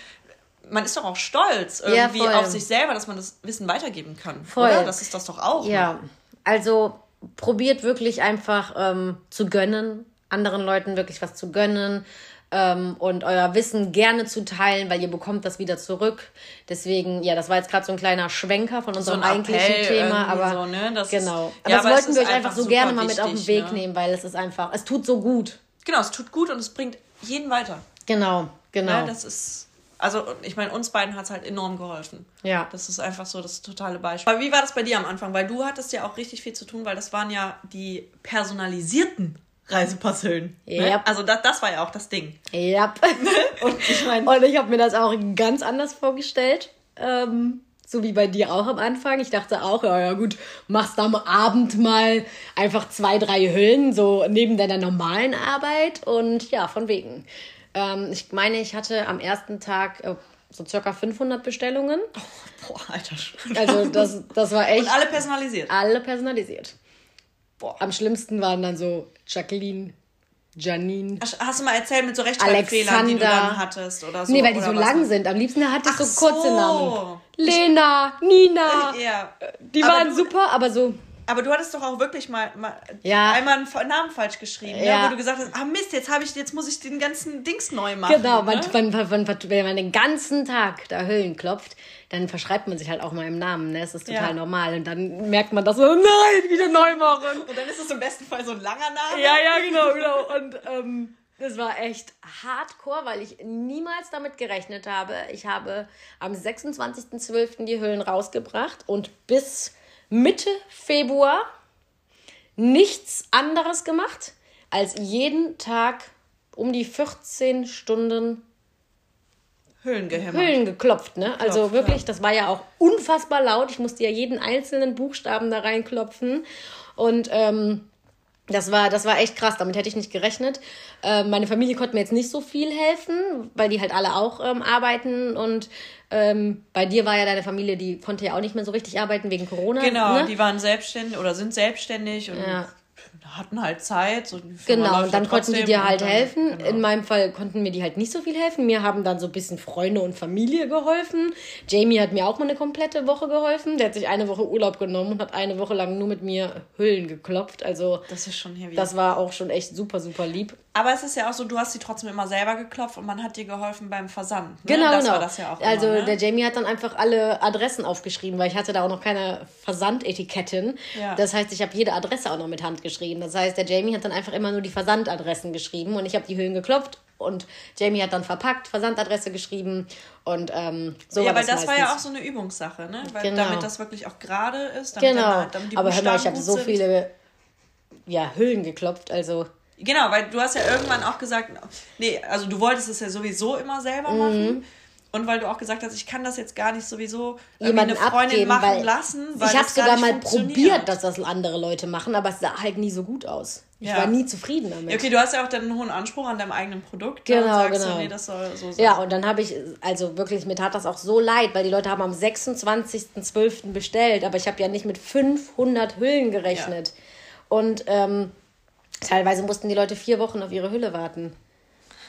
man ist doch auch stolz irgendwie ja, auf sich selber, dass man das Wissen weitergeben kann. Voll. Oder? Das ist das doch auch. Ja, ne? also probiert wirklich einfach ähm, zu gönnen, anderen Leuten wirklich was zu gönnen ähm, und euer Wissen gerne zu teilen, weil ihr bekommt das wieder zurück. Deswegen, ja, das war jetzt gerade so ein kleiner Schwenker von unserem so eigentlichen Thema, aber so, ne? das genau. Ist, aber ja, das wollten wir euch einfach so gerne mal mit auf den Weg ne? nehmen, weil es ist einfach, es tut so gut. Genau, es tut gut und es bringt jeden weiter. Genau, genau. Ja, das ist also ich meine, uns beiden hat es halt enorm geholfen. Ja. Das ist einfach so das totale Beispiel. Aber wie war das bei dir am Anfang? Weil du hattest ja auch richtig viel zu tun, weil das waren ja die personalisierten Reisepasshöhlen. Ne? Yep. Also das, das war ja auch das Ding. Ja. Und ich meine, Und ich habe mir das auch ganz anders vorgestellt. Ähm, so wie bei dir auch am Anfang. Ich dachte auch, ja, ja gut, machst am Abend mal einfach zwei, drei Hüllen, so neben deiner normalen Arbeit. Und ja, von wegen. Ähm, ich meine, ich hatte am ersten Tag äh, so circa 500 Bestellungen. boah, Alter. Also das, das war echt Und alle personalisiert. alle personalisiert. Boah. Am schlimmsten waren dann so Jacqueline, Janine. Hast- Hast du mal erzählt mit so Rechtschreibfehlern, die du dann hattest oder so? Nee, weil die so was? lang sind. Am liebsten hatte ich Ach so kurze. Namen. Lena, Nina. Ja. Die Aber waren du- super, aber so. Aber du hattest doch auch wirklich mal, mal Ja. einmal einen Namen falsch geschrieben, Ja. ne? wo du gesagt hast, ah Mist, jetzt habe ich, jetzt muss ich den ganzen Dings neu machen. Genau, ne? man, man, man, wenn man den ganzen Tag da Hüllen klopft, dann verschreibt man sich halt auch mal im Namen. Ne? Das ist total Ja. normal. Und dann merkt man das so, nein, wieder neu machen. Und dann ist es im besten Fall so ein langer Name. Ja, ja, genau, genau. Und ähm, das war echt hardcore, weil ich niemals damit gerechnet habe. Ich habe am 26.12. die Hüllen rausgebracht und bis Mitte Februar nichts anderes gemacht, als jeden Tag um die 14 Stunden Höhlen gehämmert. Hüllen geklopft, ne? also Klopft, wirklich, ja. das war ja auch unfassbar laut. Ich musste ja jeden einzelnen Buchstaben da reinklopfen. Und ähm, das war, das war echt krass, damit hätte ich nicht gerechnet. Ähm, meine Familie konnte mir jetzt nicht so viel helfen, weil die halt alle auch ähm, arbeiten. Und ähm, bei dir war ja deine Familie, die konnte ja auch nicht mehr so richtig arbeiten wegen Corona. Genau, ne? die waren selbstständig oder sind selbstständig und Ja. Hatten halt Zeit. So Genau, und dann konnten die dir halt dann- helfen. Genau. In meinem Fall konnten mir die halt nicht so viel helfen. Mir haben dann so ein bisschen Freunde und Familie geholfen. Jamie hat mir auch mal eine komplette Woche geholfen. Der hat sich eine Woche Urlaub genommen und hat eine Woche lang nur mit mir Hüllen geklopft. Also Das ist schon heavy. das war auch schon echt super, super lieb. Aber es ist ja auch so, du hast sie trotzdem immer selber geklopft und man hat dir geholfen beim Versand. Ne? Genau, das genau. war das ja auch also immer, ne? der Jamie hat dann einfach alle Adressen aufgeschrieben, weil ich hatte da auch noch keine Versandetiketten. Ja. Das heißt, ich habe jede Adresse auch noch mit Hand geschrieben. Das heißt, der Jamie hat dann einfach immer nur die Versandadressen geschrieben und ich habe die Hüllen geklopft und Jamie hat dann verpackt, Versandadresse geschrieben und ähm, so ja, war weil das das war ja auch so eine Übungssache, ne? Weil Genau. damit das wirklich auch gerade ist. Damit Genau, dann, damit die aber hör mal, ich habe so viele ja, Hüllen geklopft, also Genau, weil du hast ja irgendwann auch gesagt, nee, also du wolltest es ja sowieso immer selber Mhm. Und weil du auch gesagt hast, ich kann das jetzt gar nicht sowieso jemanden eine Freundin abgeben, machen weil lassen. Weil ich habe sogar mal probiert, dass das andere Leute machen, aber es sah halt nie so gut aus. Ich Ja. war nie zufrieden damit. Ja, okay, du hast ja auch dann einen hohen Anspruch an deinem eigenen Produkt. ne, Genau, und sagst genau. So, nee, das soll so sein. Ja, und dann habe ich, also wirklich, mir tat das auch so leid, weil die Leute haben am 26.12. bestellt, aber ich habe ja nicht mit 500 Hüllen gerechnet. Und ähm, teilweise mussten die Leute vier Wochen auf ihre Hülle warten.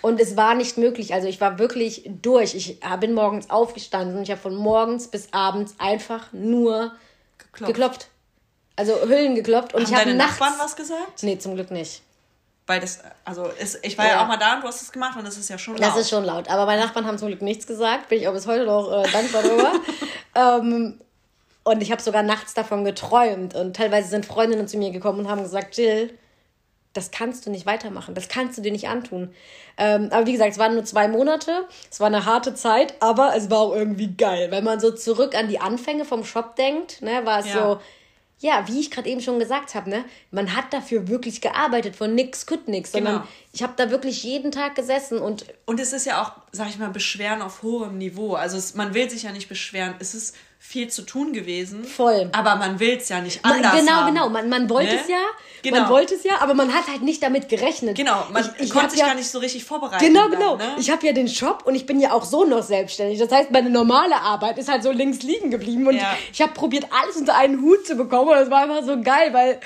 Und es war nicht möglich. Also ich war wirklich durch. Ich bin morgens aufgestanden und ich habe von morgens bis abends einfach nur Geklopft. geklopft. Also Hüllen geklopft. Und Haben ich habe nachts... Nachbarn was gesagt? Nee, zum Glück nicht. Weil das, also ist, ich war ja. Ja. auch mal da und du hast es gemacht und das ist ja schon Das laut. ist schon laut. Aber meine Nachbarn haben zum Glück nichts gesagt. Bin ich auch bis heute noch äh, dankbar darüber. ähm, und ich habe sogar nachts davon geträumt. Und teilweise sind Freundinnen zu mir gekommen und haben gesagt, Jill, das kannst du nicht weitermachen. Das kannst du dir nicht antun. Ähm, aber wie gesagt, es waren nur zwei Monate. Es war eine harte Zeit, aber es war auch irgendwie geil. Wenn man so zurück an die Anfänge vom Shop denkt, ne, war es Ja. so, ja, wie ich gerade eben schon gesagt habe, ne, man hat dafür wirklich gearbeitet, von nix kütt nix, sondern Genau. ich habe da wirklich jeden Tag gesessen und Und es ist ja auch, sag ich mal, Beschweren auf hohem Niveau. Also es, man will sich ja nicht beschweren. Es ist viel zu tun gewesen. Voll. Aber man will es ja nicht Man, anders genau, haben. genau. Man, man wollte Ne? es ja, Genau. man wollte es ja, aber man hat halt nicht damit gerechnet. Genau, man Ich- ich konnte sich ja- gar nicht so richtig vorbereiten. Genau, dann, genau. Ne? Ich habe ja den Shop und ich bin ja auch so noch selbstständig. Das heißt, meine normale Arbeit ist halt so links liegen geblieben und Ja. ich habe probiert, alles unter einen Hut zu bekommen und das war einfach so geil, weil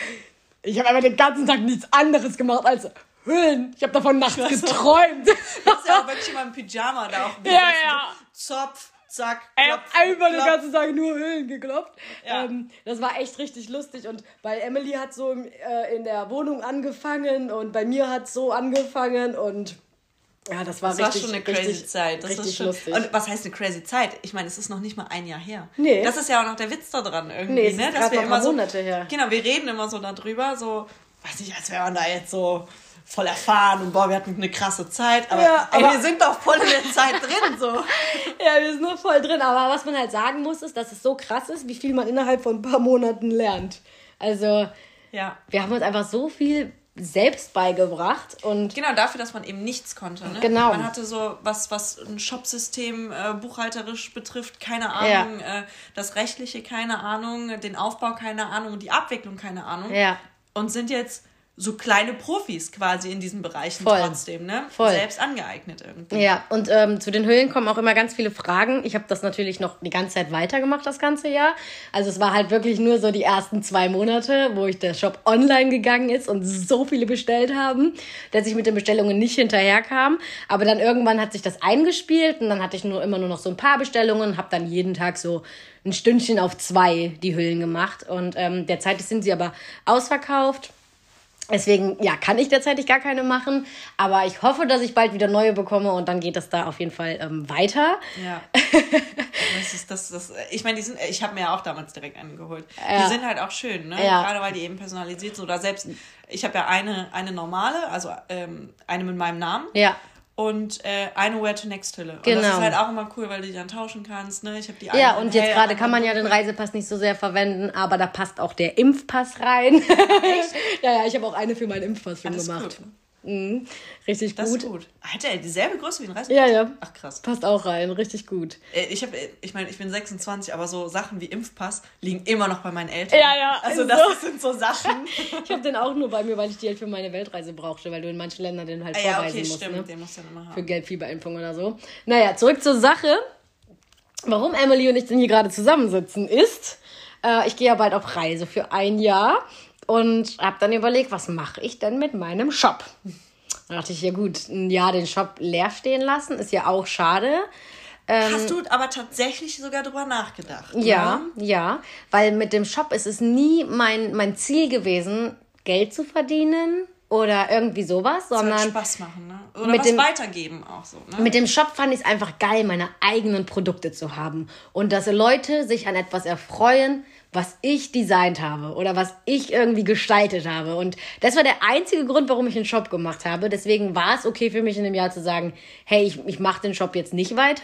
ich habe einfach den ganzen Tag nichts anderes gemacht als Hüllen. Ich habe davon nachts geträumt. Du hast ja auch wirklich immer im Pyjama da auch Ja, ja. Zopf, zack, klopf, einfach den klopf. ganzen Tag nur Hüllen geklopft. Ja. Ähm, das war echt richtig lustig. Und bei Emily hat so äh, in der Wohnung angefangen und bei mir hat so angefangen und ja, das war Das war richtig, schon eine crazy richtig, Zeit. Das richtig ist schon, lustig. Und was heißt eine crazy Zeit? Ich meine, es ist noch nicht mal ein Jahr her. Nee. Das ist ja auch noch der Witz da dran irgendwie, Nee, es ne? noch ein paar so, her. Genau, wir reden immer so darüber, so, weiß nicht, als wäre man da jetzt so voll erfahren und boah, wir hatten eine krasse Zeit, aber, Ja, ey, aber- wir sind doch voll in der Zeit drin, so. Ja, wir sind nur voll drin. Aber was man halt sagen muss, ist, dass es so krass ist, wie viel man innerhalb von ein paar Monaten lernt. Also, Ja. wir haben uns einfach so viel selbst beigebracht und genau dafür, dass man eben nichts konnte. Ne? Genau. Man hatte so was, was ein Shopsystem äh, buchhalterisch betrifft, keine Ahnung, ja. äh, das rechtliche keine Ahnung, den Aufbau keine Ahnung und die Abwicklung keine Ahnung. Ja. Und sind jetzt so kleine Profis quasi in diesen Bereichen Voll. trotzdem, ne? Voll. Selbst angeeignet irgendwie. Ja, und ähm, zu den Hüllen kommen auch immer ganz viele Fragen. Ich habe das natürlich noch die ganze Zeit weitergemacht, das ganze Jahr. Also es war halt wirklich nur so die ersten zwei Monate, wo ich der Shop online gegangen ist und so viele bestellt haben, dass ich mit den Bestellungen nicht hinterherkam. Aber dann irgendwann hat sich das eingespielt und dann hatte ich nur immer nur noch so ein paar Bestellungen, habe dann jeden Tag so ein Stündchen auf zwei die Hüllen gemacht. Und ähm, derzeit sind sie aber ausverkauft. Deswegen, ja, kann ich derzeit gar keine machen. Aber ich hoffe, dass ich bald wieder neue bekomme und dann geht das da auf jeden Fall ähm, weiter. Ja. das ist, das, das, ich meine, die sind, ich habe mir ja auch damals direkt einen geholt. Ja. Die sind halt auch schön, ne? Ja. Gerade weil die eben personalisiert sind. Oder selbst, ich habe ja eine, eine normale, also ähm, eine mit meinem Namen. Ja und äh, eine Where to Next Hülle. Genau. Und das ist genau. halt auch immer cool, weil du die dann tauschen kannst. Ne? Ich habe die Ja, und jetzt gerade kann man ja den Reisepass nicht so sehr verwenden, aber da passt auch der Impfpass rein. Ja, ja, ich habe auch eine für meinen Impfpass schon gemacht. Gut. Mhm. Richtig das gut. Ist gut. Hat er dieselbe Größe wie ein Reisepass? Ja, ja. Ach krass. Passt auch rein, richtig gut. Äh, ich habe, ich meine, ich bin 26, aber so Sachen wie Impfpass liegen immer noch bei meinen Eltern. Ja, ja. Also das so. sind so Sachen. ich habe den auch nur bei mir, weil ich die halt für meine Weltreise brauchte, weil du in manchen Ländern den halt ah, vorreisen ja, okay, musst. Stimmt. Ne? Den musst du dann immer haben. Für Gelbfieberimpfung oder so. Naja, zurück zur Sache. Warum Emily und ich denn hier gerade zusammensitzen ist, äh, ich gehe ja bald auf Reise für ein Jahr und habe dann überlegt, was mache ich denn mit meinem Shop? Da dachte ich, ja gut, ein Jahr den Shop leer stehen lassen, ist ja auch schade. Ähm, Hast du aber tatsächlich sogar drüber nachgedacht? Ja, ne? ja, weil mit dem Shop ist es nie mein, mein Ziel gewesen, Geld zu verdienen oder irgendwie sowas, sondern Soll Spaß machen, ne? Oder mit was dem, weitergeben auch so. Ne? Mit dem Shop fand ich es einfach geil, meine eigenen Produkte zu haben und dass Leute sich an etwas erfreuen, was ich designt habe oder was ich irgendwie gestaltet habe. Und das war der einzige Grund, warum ich einen Shop gemacht habe. Deswegen war es okay für mich in dem Jahr zu sagen, hey, ich, ich mache den Shop jetzt nicht weiter,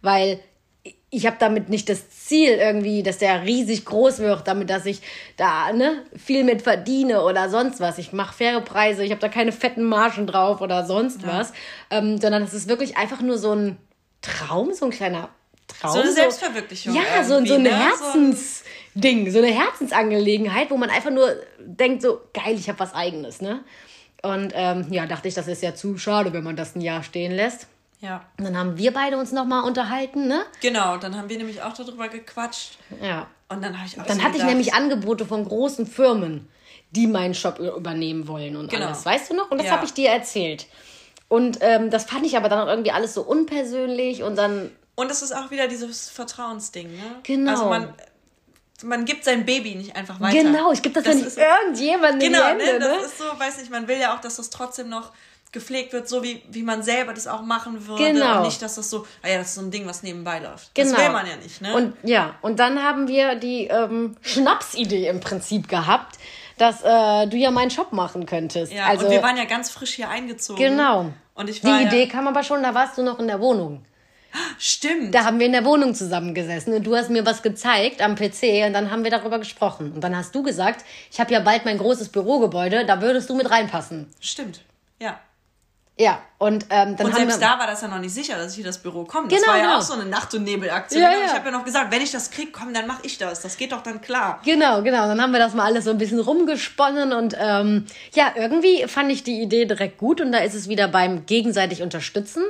weil ich habe damit nicht das Ziel irgendwie, dass der riesig groß wird, damit dass ich da ne, viel mit verdiene oder sonst was. Ich mache faire Preise, ich habe da keine fetten Margen drauf oder sonst ja. was, ähm, sondern es ist wirklich einfach nur so ein Traum, so ein kleiner Traum. So eine Selbstverwirklichung. Ja, so, so eine ne? Herzens... Ding, so eine Herzensangelegenheit, wo man einfach nur denkt, so geil, ich habe was eigenes, ne? Und ähm, ja, dachte ich, das ist ja zu schade, wenn man das ein Jahr stehen lässt. Ja. Und dann haben wir beide uns nochmal unterhalten, ne? Genau, dann haben wir nämlich auch darüber gequatscht. Ja. Und dann habe ich auch Dann so hatte gedacht, ich nämlich Angebote von großen Firmen, die meinen Shop übernehmen wollen und genau. alles. Weißt du noch? Und das ja. habe ich dir erzählt. Und ähm, das fand ich aber dann irgendwie alles so unpersönlich und dann. Und es ist auch wieder dieses Vertrauensding, ne? Genau. Also man, man gibt sein Baby nicht einfach weiter. Genau, ich gebe das, das ja nicht irgendjemandem genau, in die Hände, ne? Das ist so, weiß nicht, man will ja auch, dass das trotzdem noch gepflegt wird, so wie, wie man selber das auch machen würde. Genau. Und nicht, dass das so, ah ja, das ist so ein Ding, was nebenbei läuft. Genau. Das will man ja nicht, ne? Und ja, und dann haben wir die ähm, Schnapsidee im Prinzip gehabt, dass äh, du ja meinen Shop machen könntest. Ja, also, und wir waren ja ganz frisch hier eingezogen. Genau. Und ich war Die Idee ja, kam aber schon, da warst du noch in der Wohnung. Stimmt. Da haben wir in der Wohnung zusammengesessen und du hast mir was gezeigt am PC und dann haben wir darüber gesprochen. Und dann hast du gesagt, ich habe ja bald mein großes Bürogebäude, da würdest du mit reinpassen. Stimmt, ja. Ja, und ähm, dann und selbst da war das ja noch nicht sicher, dass ich hier das Büro komme. Das genau, war ja genau. auch so eine Nacht- und Nebelaktion. Ja, ja. Ich habe ja noch gesagt, wenn ich das kriege, komm, dann mache ich das. Das geht doch dann klar. Genau, genau. Dann haben wir das mal alles so ein bisschen rumgesponnen und ähm, ja, irgendwie fand ich die Idee direkt gut und da ist es wieder beim gegenseitig unterstützen.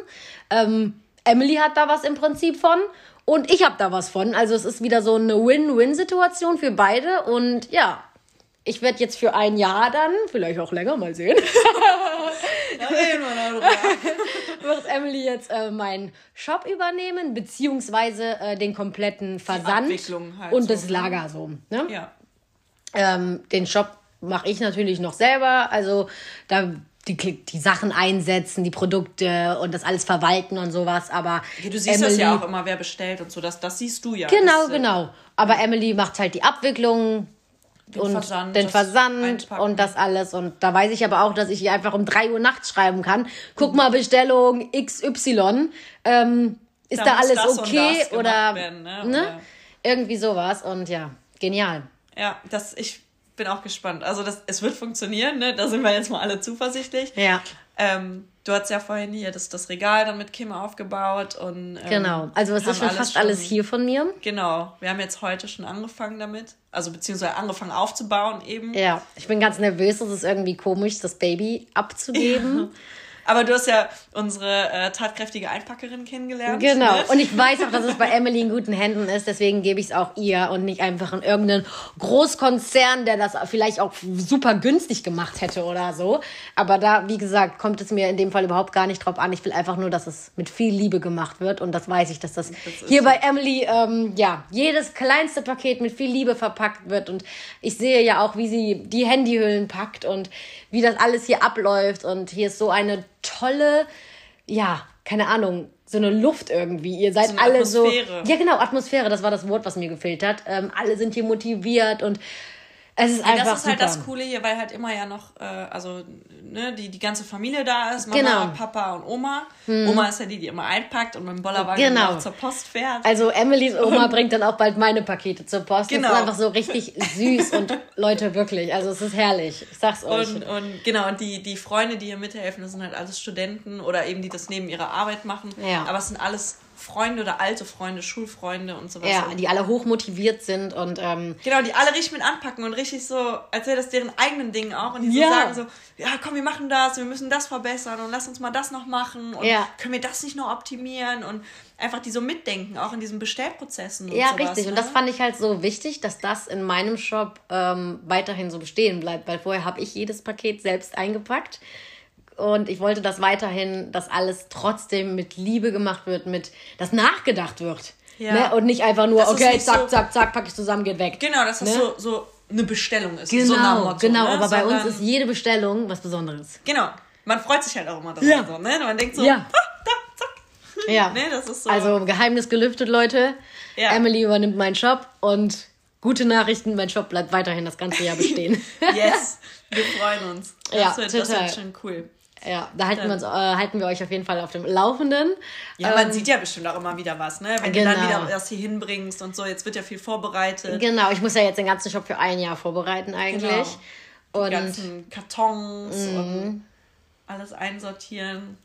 Ähm, Emily hat da was im Prinzip von und ich habe da was von. Also es ist wieder so eine Win-Win-Situation für beide und ja, ich werde jetzt für ein Jahr dann, vielleicht auch länger, mal sehen. wird Emily jetzt äh, meinen Shop übernehmen, beziehungsweise äh, den kompletten Versand halt und so. das ne? Lager so. Ne? Ja. Ähm, den Shop mache ich natürlich noch selber. Also da die, die Sachen einsetzen, die Produkte und das alles verwalten und sowas. Aber ja, du siehst Emily, das ja auch immer, wer bestellt und so. Das, das siehst du ja. Genau, das, äh, genau. Aber Emily macht halt die Abwicklung den und Versand, den Versand und das alles. Und da weiß ich aber auch, dass ich ihr einfach um drei Uhr nachts schreiben kann. Guck mal, Bestellung XY. Ähm, ist da, da alles okay? oder werden, ne? ne? Irgendwie sowas. Und ja, genial. Ja, das ich bin auch gespannt. Also das, es wird funktionieren, ne? Da sind wir jetzt mal alle zuversichtlich. Ja. Ähm, du hast ja vorhin hier das, das Regal dann mit Kim aufgebaut und ähm, genau. Also es ist schon fast schon, alles hier von mir. Genau. Wir haben jetzt heute schon angefangen damit, also beziehungsweise angefangen aufzubauen eben. Ja, ich bin ganz nervös. Es ist irgendwie komisch, das Baby abzugeben. Ja. Aber du hast ja unsere äh, tatkräftige Einpackerin kennengelernt. Genau. Ne? Und ich weiß auch, dass es bei Emily in guten Händen ist. Deswegen gebe ich es auch ihr und nicht einfach in irgendeinen Großkonzern, der das vielleicht auch super günstig gemacht hätte oder so. Aber da, wie gesagt, kommt es mir in dem Fall überhaupt gar nicht drauf an. Ich will einfach nur, dass es mit viel Liebe gemacht wird. Und das weiß ich, dass das, das hier bei Emily, ähm, ja, jedes kleinste Paket mit viel Liebe verpackt wird. Und ich sehe ja auch, wie sie die Handyhüllen packt und wie das alles hier abläuft. Und hier ist so eine tolle, ja, keine Ahnung, so eine Luft irgendwie. Ihr seid so alle Atmosphäre. so. Ja, genau, Atmosphäre, das war das Wort, was mir gefehlt hat. Ähm, alle sind hier motiviert und es ist einfach. Das ist halt das Coole hier, weil halt immer ja noch, äh, also ne, die, die ganze Familie da ist, Mama, genau. Papa und Oma. Hm. Oma ist ja die, die immer einpackt und mit dem Bollerwagen genau. zur Post fährt. Also Emilys Oma bringt dann auch bald meine Pakete zur Post. Genau. Das ist einfach so richtig süß und Leute, wirklich, also es ist herrlich. Ich sag's euch. Und, und genau, und die, die Freunde, die hier mithelfen, das sind halt alles Studenten oder eben die das neben ihrer Arbeit machen. Ja. Aber es sind alles Freunde oder alte Freunde, Schulfreunde und sowas. Ja, die alle hoch motiviert sind und. Ähm, genau, die alle richtig mit anpacken und richtig so, als wäre das deren eigenen Ding auch. Und die ja. so sagen so, ja komm, wir machen das, wir müssen das verbessern und lass uns mal das noch machen und ja. können wir das nicht noch optimieren und einfach die so mitdenken, auch in diesen Bestellprozessen. Und ja, sowas, richtig. Ne? Und das fand ich halt so wichtig, dass das in meinem Shop ähm, weiterhin so bestehen bleibt, weil vorher habe ich jedes Paket selbst eingepackt. Und ich wollte das weiterhin, dass alles trotzdem mit Liebe gemacht wird, mit, dass nachgedacht wird. Ja. Ne? Und nicht einfach nur, das okay, zack, so, zack, zack, packe ich zusammen, geht weg. Genau, dass das ne? so, so eine Bestellung ist. Genau, so Motto, genau. Ne? Aber bei uns ist jede Bestellung was Besonderes. Genau. Man freut sich halt auch immer darüber. Ja. So, ne? Man denkt so, ja. ah, da, zack. Ja. ne? das ist so. Also Geheimnis gelüftet, Leute. Ja. Emily übernimmt meinen Shop und gute Nachrichten, mein Shop bleibt weiterhin das ganze Jahr bestehen. yes, wir freuen uns. Das ja, wird, total. Das wird schon cool. Ja, da halten wir, uns, äh, halten wir euch auf jeden Fall auf dem Laufenden. Ja, ähm, man sieht ja bestimmt auch immer wieder was, ne? Wenn genau. du dann wieder das hier hinbringst und so. Jetzt wird ja viel vorbereitet. Genau, ich muss ja jetzt den ganzen Shop für ein Jahr vorbereiten eigentlich. Genau. Die und ganzen Kartons mhm. und alles einsortieren.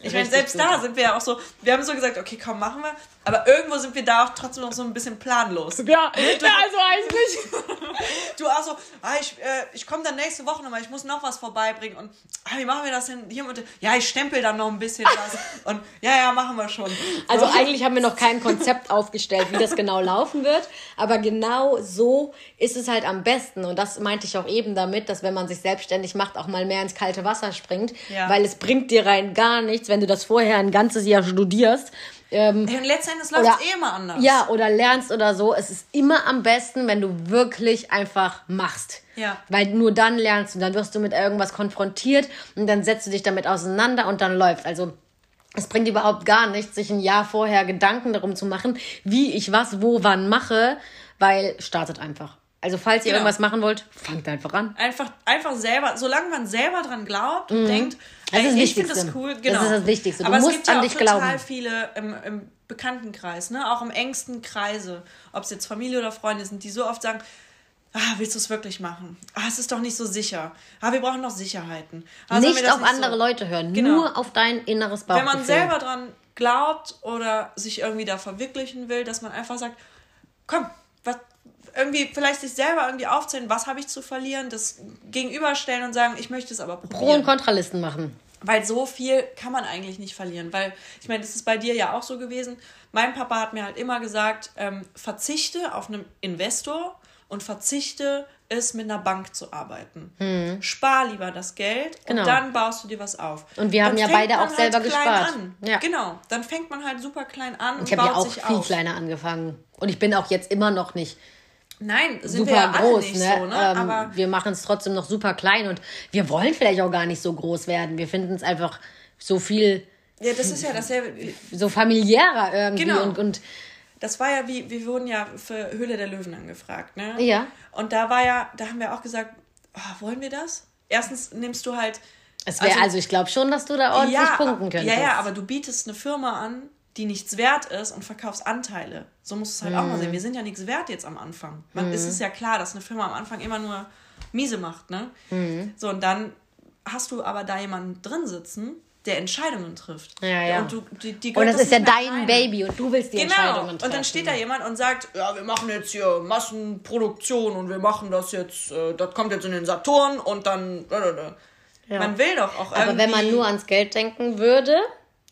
Ich meine, selbst gut. da sind wir ja auch so, wir haben so gesagt, okay, komm, machen wir. Aber irgendwo sind wir da auch trotzdem noch so ein bisschen planlos. Ja, du, ja also eigentlich. du auch so, ah, ich, äh, ich komme dann nächste Woche nochmal, ich muss noch was vorbeibringen. Und ah, wie machen wir das denn hier? Und, ja, ich stempel dann noch ein bisschen was. und ja, ja, machen wir schon. Also so. eigentlich haben wir noch kein Konzept aufgestellt, wie das genau laufen wird. Aber genau so ist es halt am besten. Und das meinte ich auch eben damit, dass wenn man sich selbstständig macht, auch mal mehr ins kalte Wasser springt. Ja. Weil es bringt dir rein gar nichts, wenn du das vorher ein ganzes Jahr studierst ähm, und letztendlich läuft es eh immer anders. Ja, oder lernst oder so. Es ist immer am besten, wenn du wirklich einfach machst. Ja. Weil nur dann lernst du, dann wirst du mit irgendwas konfrontiert und dann setzt du dich damit auseinander und dann läuft. Also es bringt überhaupt gar nichts, sich ein Jahr vorher Gedanken darum zu machen, wie ich was, wo, wann mache, weil startet einfach. Also falls ihr genau. irgendwas machen wollt, fangt einfach an. Einfach, einfach selber, solange man selber dran glaubt und mhm. denkt, das ey, ich finde das cool, genau. Das ist das Wichtigste. Du Aber musst es gibt an ja dich glauben. total viele im, im Bekanntenkreis, ne? auch im engsten Kreise, ob es jetzt Familie oder Freunde sind, die so oft sagen, ah, willst du es wirklich machen? Ah, es ist doch nicht so sicher. Ah, wir brauchen noch Sicherheiten. Ah, nicht auf nicht andere so? Leute hören, genau. nur auf dein inneres Bauchgefühl. Wenn man selber dran glaubt oder sich irgendwie da verwirklichen will, dass man einfach sagt, komm, was, irgendwie vielleicht sich selber irgendwie aufzählen, was habe ich zu verlieren, das gegenüberstellen und sagen, ich möchte es aber probieren. Pro- und Kontralisten machen. Weil so viel kann man eigentlich nicht verlieren. Weil, ich meine, das ist bei dir ja auch so gewesen. Mein Papa hat mir halt immer gesagt, ähm, verzichte auf einen Investor und verzichte es mit einer Bank zu arbeiten. Hm. Spar lieber das Geld genau. und dann baust du dir was auf. Und wir haben dann ja beide auch halt selber gespart. Ja. Genau, dann fängt man halt super klein an. Ich habe ja auch viel auf. kleiner angefangen. Und ich bin auch jetzt immer noch nicht Nein, sind super wir ja groß, nicht ne? So, ne? Ähm, Aber wir machen es trotzdem noch super klein und wir wollen vielleicht auch gar nicht so groß werden. Wir finden es einfach so viel. Ja, das ist ja dasselbe. So familiärer irgendwie genau. und, und das war ja wie, wir wurden ja für Höhle der Löwen angefragt, ne? Ja. Und da war ja, da haben wir auch gesagt, oh, wollen wir das? Erstens nimmst du halt. Es wär, also, also ich glaube schon, dass du da ordentlich ja, punkten könntest. Ja, ja, aber du bietest eine Firma an, die nichts wert ist und verkaufst Anteile. So musst du es halt mm. auch mal sehen. Mhm. Wir sind ja nichts wert jetzt am Anfang. Man mm. ist es ja klar, dass eine Firma am Anfang immer nur miese macht, ne? Mhm. So, und dann hast du aber da jemanden drin sitzen, der Entscheidungen trifft. Ja, ja. Und, du, die, die und das, das ist ja dein rein. Baby und du willst die genau. Entscheidungen treffen. Und dann steht da jemand und sagt, ja, wir machen jetzt hier Massenproduktion und wir machen das jetzt, äh, das kommt jetzt in den Saturn und dann... Ja. Man will doch auch irgendwie... Aber wenn man nur ans Geld denken würde...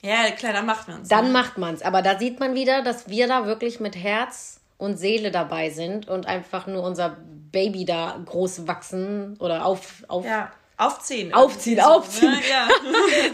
Ja, klar, dann macht man es. Dann ne? macht man es. Aber da sieht man wieder, dass wir da wirklich mit Herz und Seele dabei sind und einfach nur unser Baby da groß wachsen oder auf... auf ja Aufziehen. Aufziehen, so, aufziehen. Ne? Ja.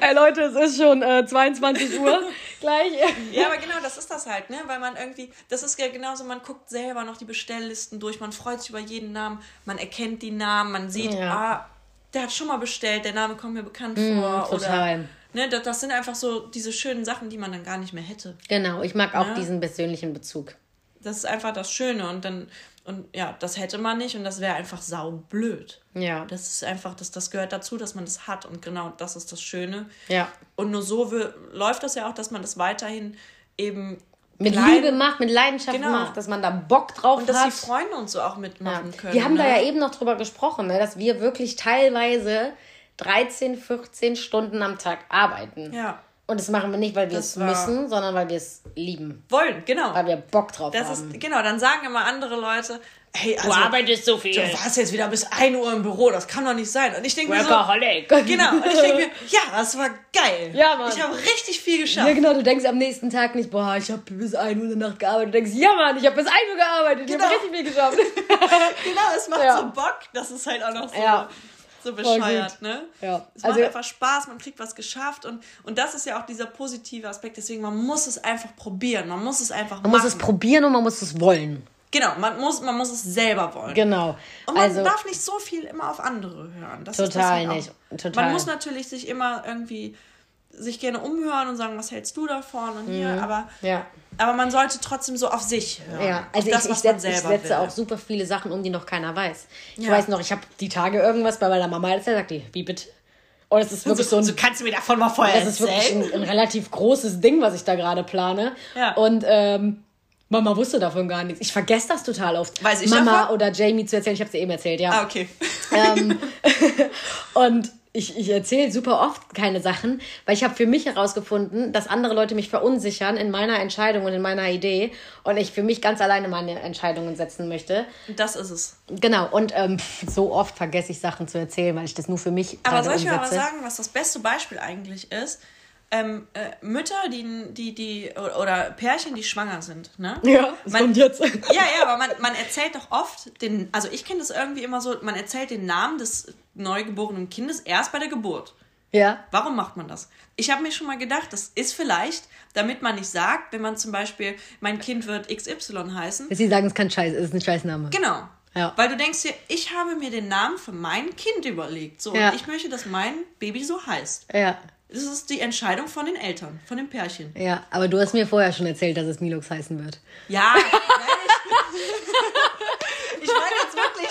Ey Leute, es ist schon äh, 22 Uhr gleich. ja, aber genau, das ist das halt, ne? Weil man irgendwie, das ist ja genauso, man guckt selber noch die Bestelllisten durch, man freut sich über jeden Namen, man erkennt die Namen, man sieht, ja. ah, der hat schon mal bestellt, der Name kommt mir bekannt mm, vor. Total. Oder, ne, das, das, sind einfach so diese schönen Sachen, die man dann gar nicht mehr hätte. Genau, ich mag auch ja? diesen persönlichen Bezug. Das ist einfach das Schöne und dann und ja, das hätte man nicht und das wäre einfach saublöd. Ja. Das ist einfach, das, das gehört dazu, dass man das hat und genau das ist das Schöne. Ja. Und nur so läuft das ja auch, dass man das weiterhin eben mit klein, Liebe macht, mit Leidenschaft genau. macht, dass man da Bock drauf hat. Und dass hat. die Freunde und so auch mitmachen ja. können. Wir haben ne? da ja eben noch drüber gesprochen, ne, dass wir wirklich teilweise 13, 14 Stunden am Tag arbeiten. Ja. Und das machen wir nicht, weil wir das es müssen, sondern weil wir es lieben. Wollen, genau. Weil wir Bock drauf das haben. Ist, genau, dann sagen immer andere Leute, hey, also, du arbeitest so viel. Du warst jetzt wieder bis 1 Uhr im Büro, das kann doch nicht sein. Und ich denke mir so, genau, und ich denke mir, ja, das war geil. Ja, Mann. Ich habe richtig viel geschafft. Ja, genau, du denkst am nächsten Tag nicht, boah, ich habe bis 1 Uhr in der Nacht gearbeitet. Du denkst, ja, Mann, ich habe bis 1 Uhr gearbeitet, genau. ich habe richtig viel geschafft. genau, es macht ja. so Bock, das ist halt auch noch so. Ja so bescheuert, ne? Ja. Es also, macht einfach Spaß, man kriegt was geschafft und, und das ist ja auch dieser positive Aspekt. Deswegen, man muss es einfach probieren, man muss es einfach man machen. Man muss es probieren und man muss es wollen. Genau, man muss, man muss es selber wollen. Genau. Und man also, darf nicht so viel immer auf andere hören. Das total nicht. Total. Man muss natürlich sich immer irgendwie sich gerne umhören und sagen, was hältst du davon und hier, mhm. aber, ja. aber man sollte trotzdem so auf sich hören. Ja, also das, ich, ich, setz, ich setze will. auch super viele Sachen um, die noch keiner weiß. Ich ja. weiß noch, ich habe die Tage irgendwas bei meiner Mama erzählt, sagt die, wie bitte? Und es ist wirklich so, so ein. So kannst du mir davon mal vorher Das ist wirklich ein, ein, relativ großes Ding, was ich da gerade plane. Ja. Und ähm, Mama wusste davon gar nichts. Ich vergesse das total oft. Weiß ich Mama davon? oder Jamie zu erzählen. Ich habe es dir eben erzählt, ja. Ah, okay. Ähm, und ich, ich erzähle super oft keine Sachen, weil ich habe für mich herausgefunden, dass andere Leute mich verunsichern in meiner Entscheidung und in meiner Idee und ich für mich ganz alleine meine Entscheidungen setzen möchte. Das ist es. Genau, und ähm, so oft vergesse ich Sachen zu erzählen, weil ich das nur für mich Aber soll ich umsetze. mal sagen, was das beste Beispiel eigentlich ist? Ähm, äh, Mütter, die, die, die, oder Pärchen, die schwanger sind, ne? Ja, das man, kommt jetzt. Ja, ja, aber man, man erzählt doch oft den, also ich kenne das irgendwie immer so, man erzählt den Namen des neugeborenen Kindes erst bei der Geburt. Ja. Warum macht man das? Ich habe mir schon mal gedacht, das ist vielleicht, damit man nicht sagt, wenn man zum Beispiel, mein Kind wird XY heißen. Sie sagen, es kann Scheiß, es ist ein Scheißname. Genau. Ja. Weil du denkst dir, ich habe mir den Namen für mein Kind überlegt. So, ja. und ich möchte, dass mein Baby so heißt. Ja. Das ist die Entscheidung von den Eltern, von dem Pärchen. Ja, aber du hast mir vorher schon erzählt, dass es Milux heißen wird. Ja, ich meine jetzt wirklich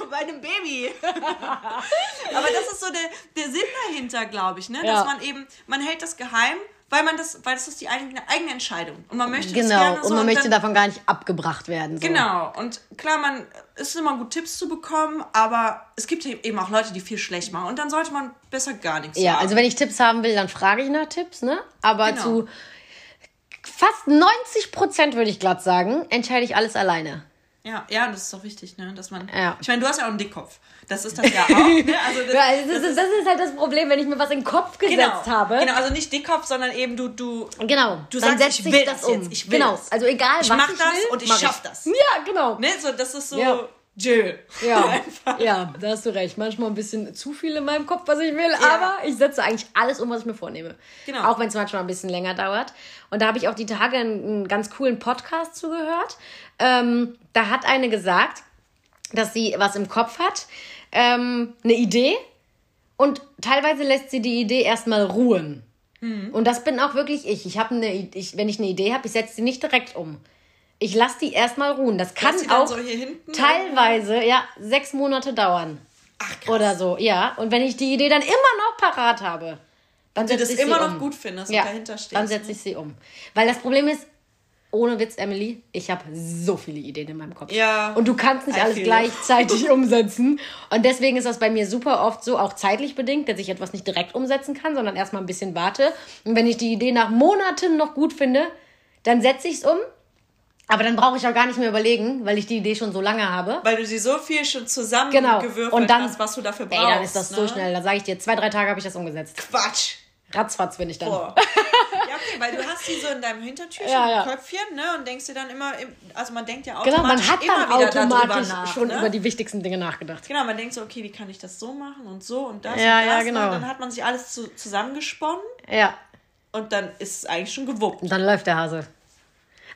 bei einem Baby. aber das ist so der, der Sinn dahinter, glaube ich, ne? Dass ja. man eben, man hält das geheim, weil man das, weil das ist die eigene, eigene Entscheidung. Und man möchte genau, so. Und man möchte dann, davon gar nicht abgebracht werden. So. Genau. Und klar, man es ist immer gut, Tipps zu bekommen, aber es gibt eben auch Leute, die viel schlecht machen. Und dann sollte man besser gar nichts ja, sagen. Ja, also wenn ich Tipps haben will, dann frage ich nach Tipps, ne? Aber genau. zu fast 90 Prozent, würde ich glatt sagen, entscheide ich alles alleine. Ja, ja, das ist doch wichtig, ne? Dass man. Ja. Ich meine, du hast ja auch einen Dickkopf. Das ist das ja auch. Ne? Also das, ja, das, das, ist, das, ist, halt das Problem, wenn ich mir was in den Kopf gesetzt genau, habe. Genau, also nicht Dickkopf, sondern eben du. du genau, du dann sagst, ich will das, um. Jetzt. Ich will genau, das. also egal, ich was mach ich das will, und ich schaff ich. das. Ja, genau. Ne? So, das ist so. Ja. Jill. Ja, ja, da hast du recht. Manchmal ein bisschen zu viel in meinem Kopf, was ich will, ja. aber ich setze eigentlich alles um, was ich mir vornehme. Genau. Auch wenn es manchmal ein bisschen länger dauert. Und da habe ich auch die Tage einen, einen ganz coolen Podcast zugehört. Ähm, da hat eine gesagt, dass sie was im Kopf hat, ähm, eine Idee und teilweise lässt sie die Idee erstmal ruhen. Mhm. Und das bin auch wirklich ich. Ich habe eine, ich, wenn ich eine Idee habe, ich setze sie nicht direkt um. Ich lasse die erstmal ruhen. Das kann auch so teilweise ja sechs Monate dauern. Ach, krass. Oder so, ja. Und wenn ich die Idee dann immer noch parat habe, dann setze ich sie um. immer noch gut findest ja, und dahinter stehst. Dann setze ne? ich sie um. Weil das Problem ist, ohne Witz, Emily, ich habe so viele Ideen in meinem Kopf. Ja. Und du kannst nicht alles gleichzeitig umsetzen. Und deswegen ist das bei mir super oft so, auch zeitlich bedingt, dass ich etwas nicht direkt umsetzen kann, sondern erstmal ein bisschen warte. Und wenn ich die Idee nach Monaten noch gut finde, dann setze ich es um. Aber dann brauche ich auch gar nicht mehr überlegen, weil ich die Idee schon so lange habe. Weil du sie so viel schon zusammengewürfelt genau. und dann, hast, was du dafür brauchst. Ey, dann ist das ne? so schnell. Da sage ich dir, zwei, drei Tage habe ich das umgesetzt. Quatsch. Ratzfatz bin ich dann. Boah. Ja, okay, weil du hast sie so in deinem Hintertürchen, ja, ja. Köpfchen, ne? Und denkst dir dann immer, also man denkt ja automatisch genau, man hat dann automatisch nach, schon ne? über die wichtigsten Dinge nachgedacht. Genau, man denkt so, okay, wie kann ich das so machen und so und das ja, und das. Ja, ne? genau. Und dann hat man sich alles zu, zusammengesponnen. Ja. Und dann ist es eigentlich schon gewuppt. Und dann läuft der Hase.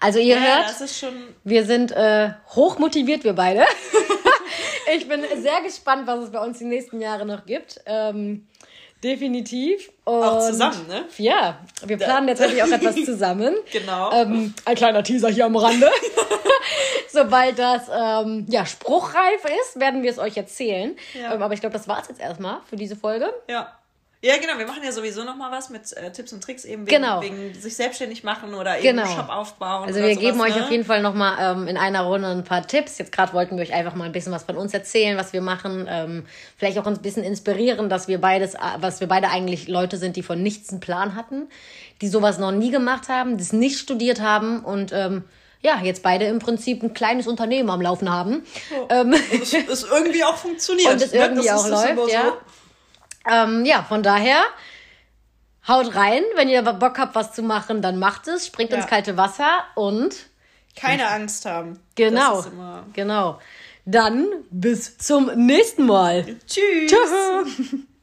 Also ihr ja, hört, wir sind äh, hoch motiviert, wir beide. ich bin sehr gespannt, was es bei uns die nächsten Jahre noch gibt. Ähm, Definitiv. Und auch zusammen, ne? Ja, wir planen jetzt natürlich auch etwas zusammen. genau. Ähm, ein kleiner Teaser hier am Rande. Sobald das ähm, ja, spruchreif ist, werden wir es euch erzählen. Ja. Ähm, aber ich glaube, das war es jetzt erstmal für diese Folge. Ja. Ja, genau. Wir machen ja sowieso noch mal was mit äh, Tipps und Tricks eben wegen, genau. wegen sich selbstständig machen oder eben genau. Shop aufbauen. Also wir sowas, geben euch ne? auf jeden Fall noch mal ähm, in einer Runde ein paar Tipps. Jetzt gerade wollten wir euch einfach mal ein bisschen was von uns erzählen, was wir machen. Ähm, vielleicht auch uns ein bisschen inspirieren, dass wir beides, äh, was wir beide eigentlich Leute sind, die von nichts einen Plan hatten, die sowas noch nie gemacht haben, das nicht studiert haben und ähm, ja, jetzt beide im Prinzip ein kleines Unternehmen am Laufen haben. Oh. Ähm, und es, es irgendwie auch funktioniert. Und es ne? irgendwie auch läuft, ja. So. Ähm, ja, von daher haut rein. Wenn ihr Bock habt, was zu machen, dann macht es. Springt ja. ins kalte Wasser und keine Angst haben. Genau. Genau. Dann bis zum nächsten Mal. Tschüss. Tschüss.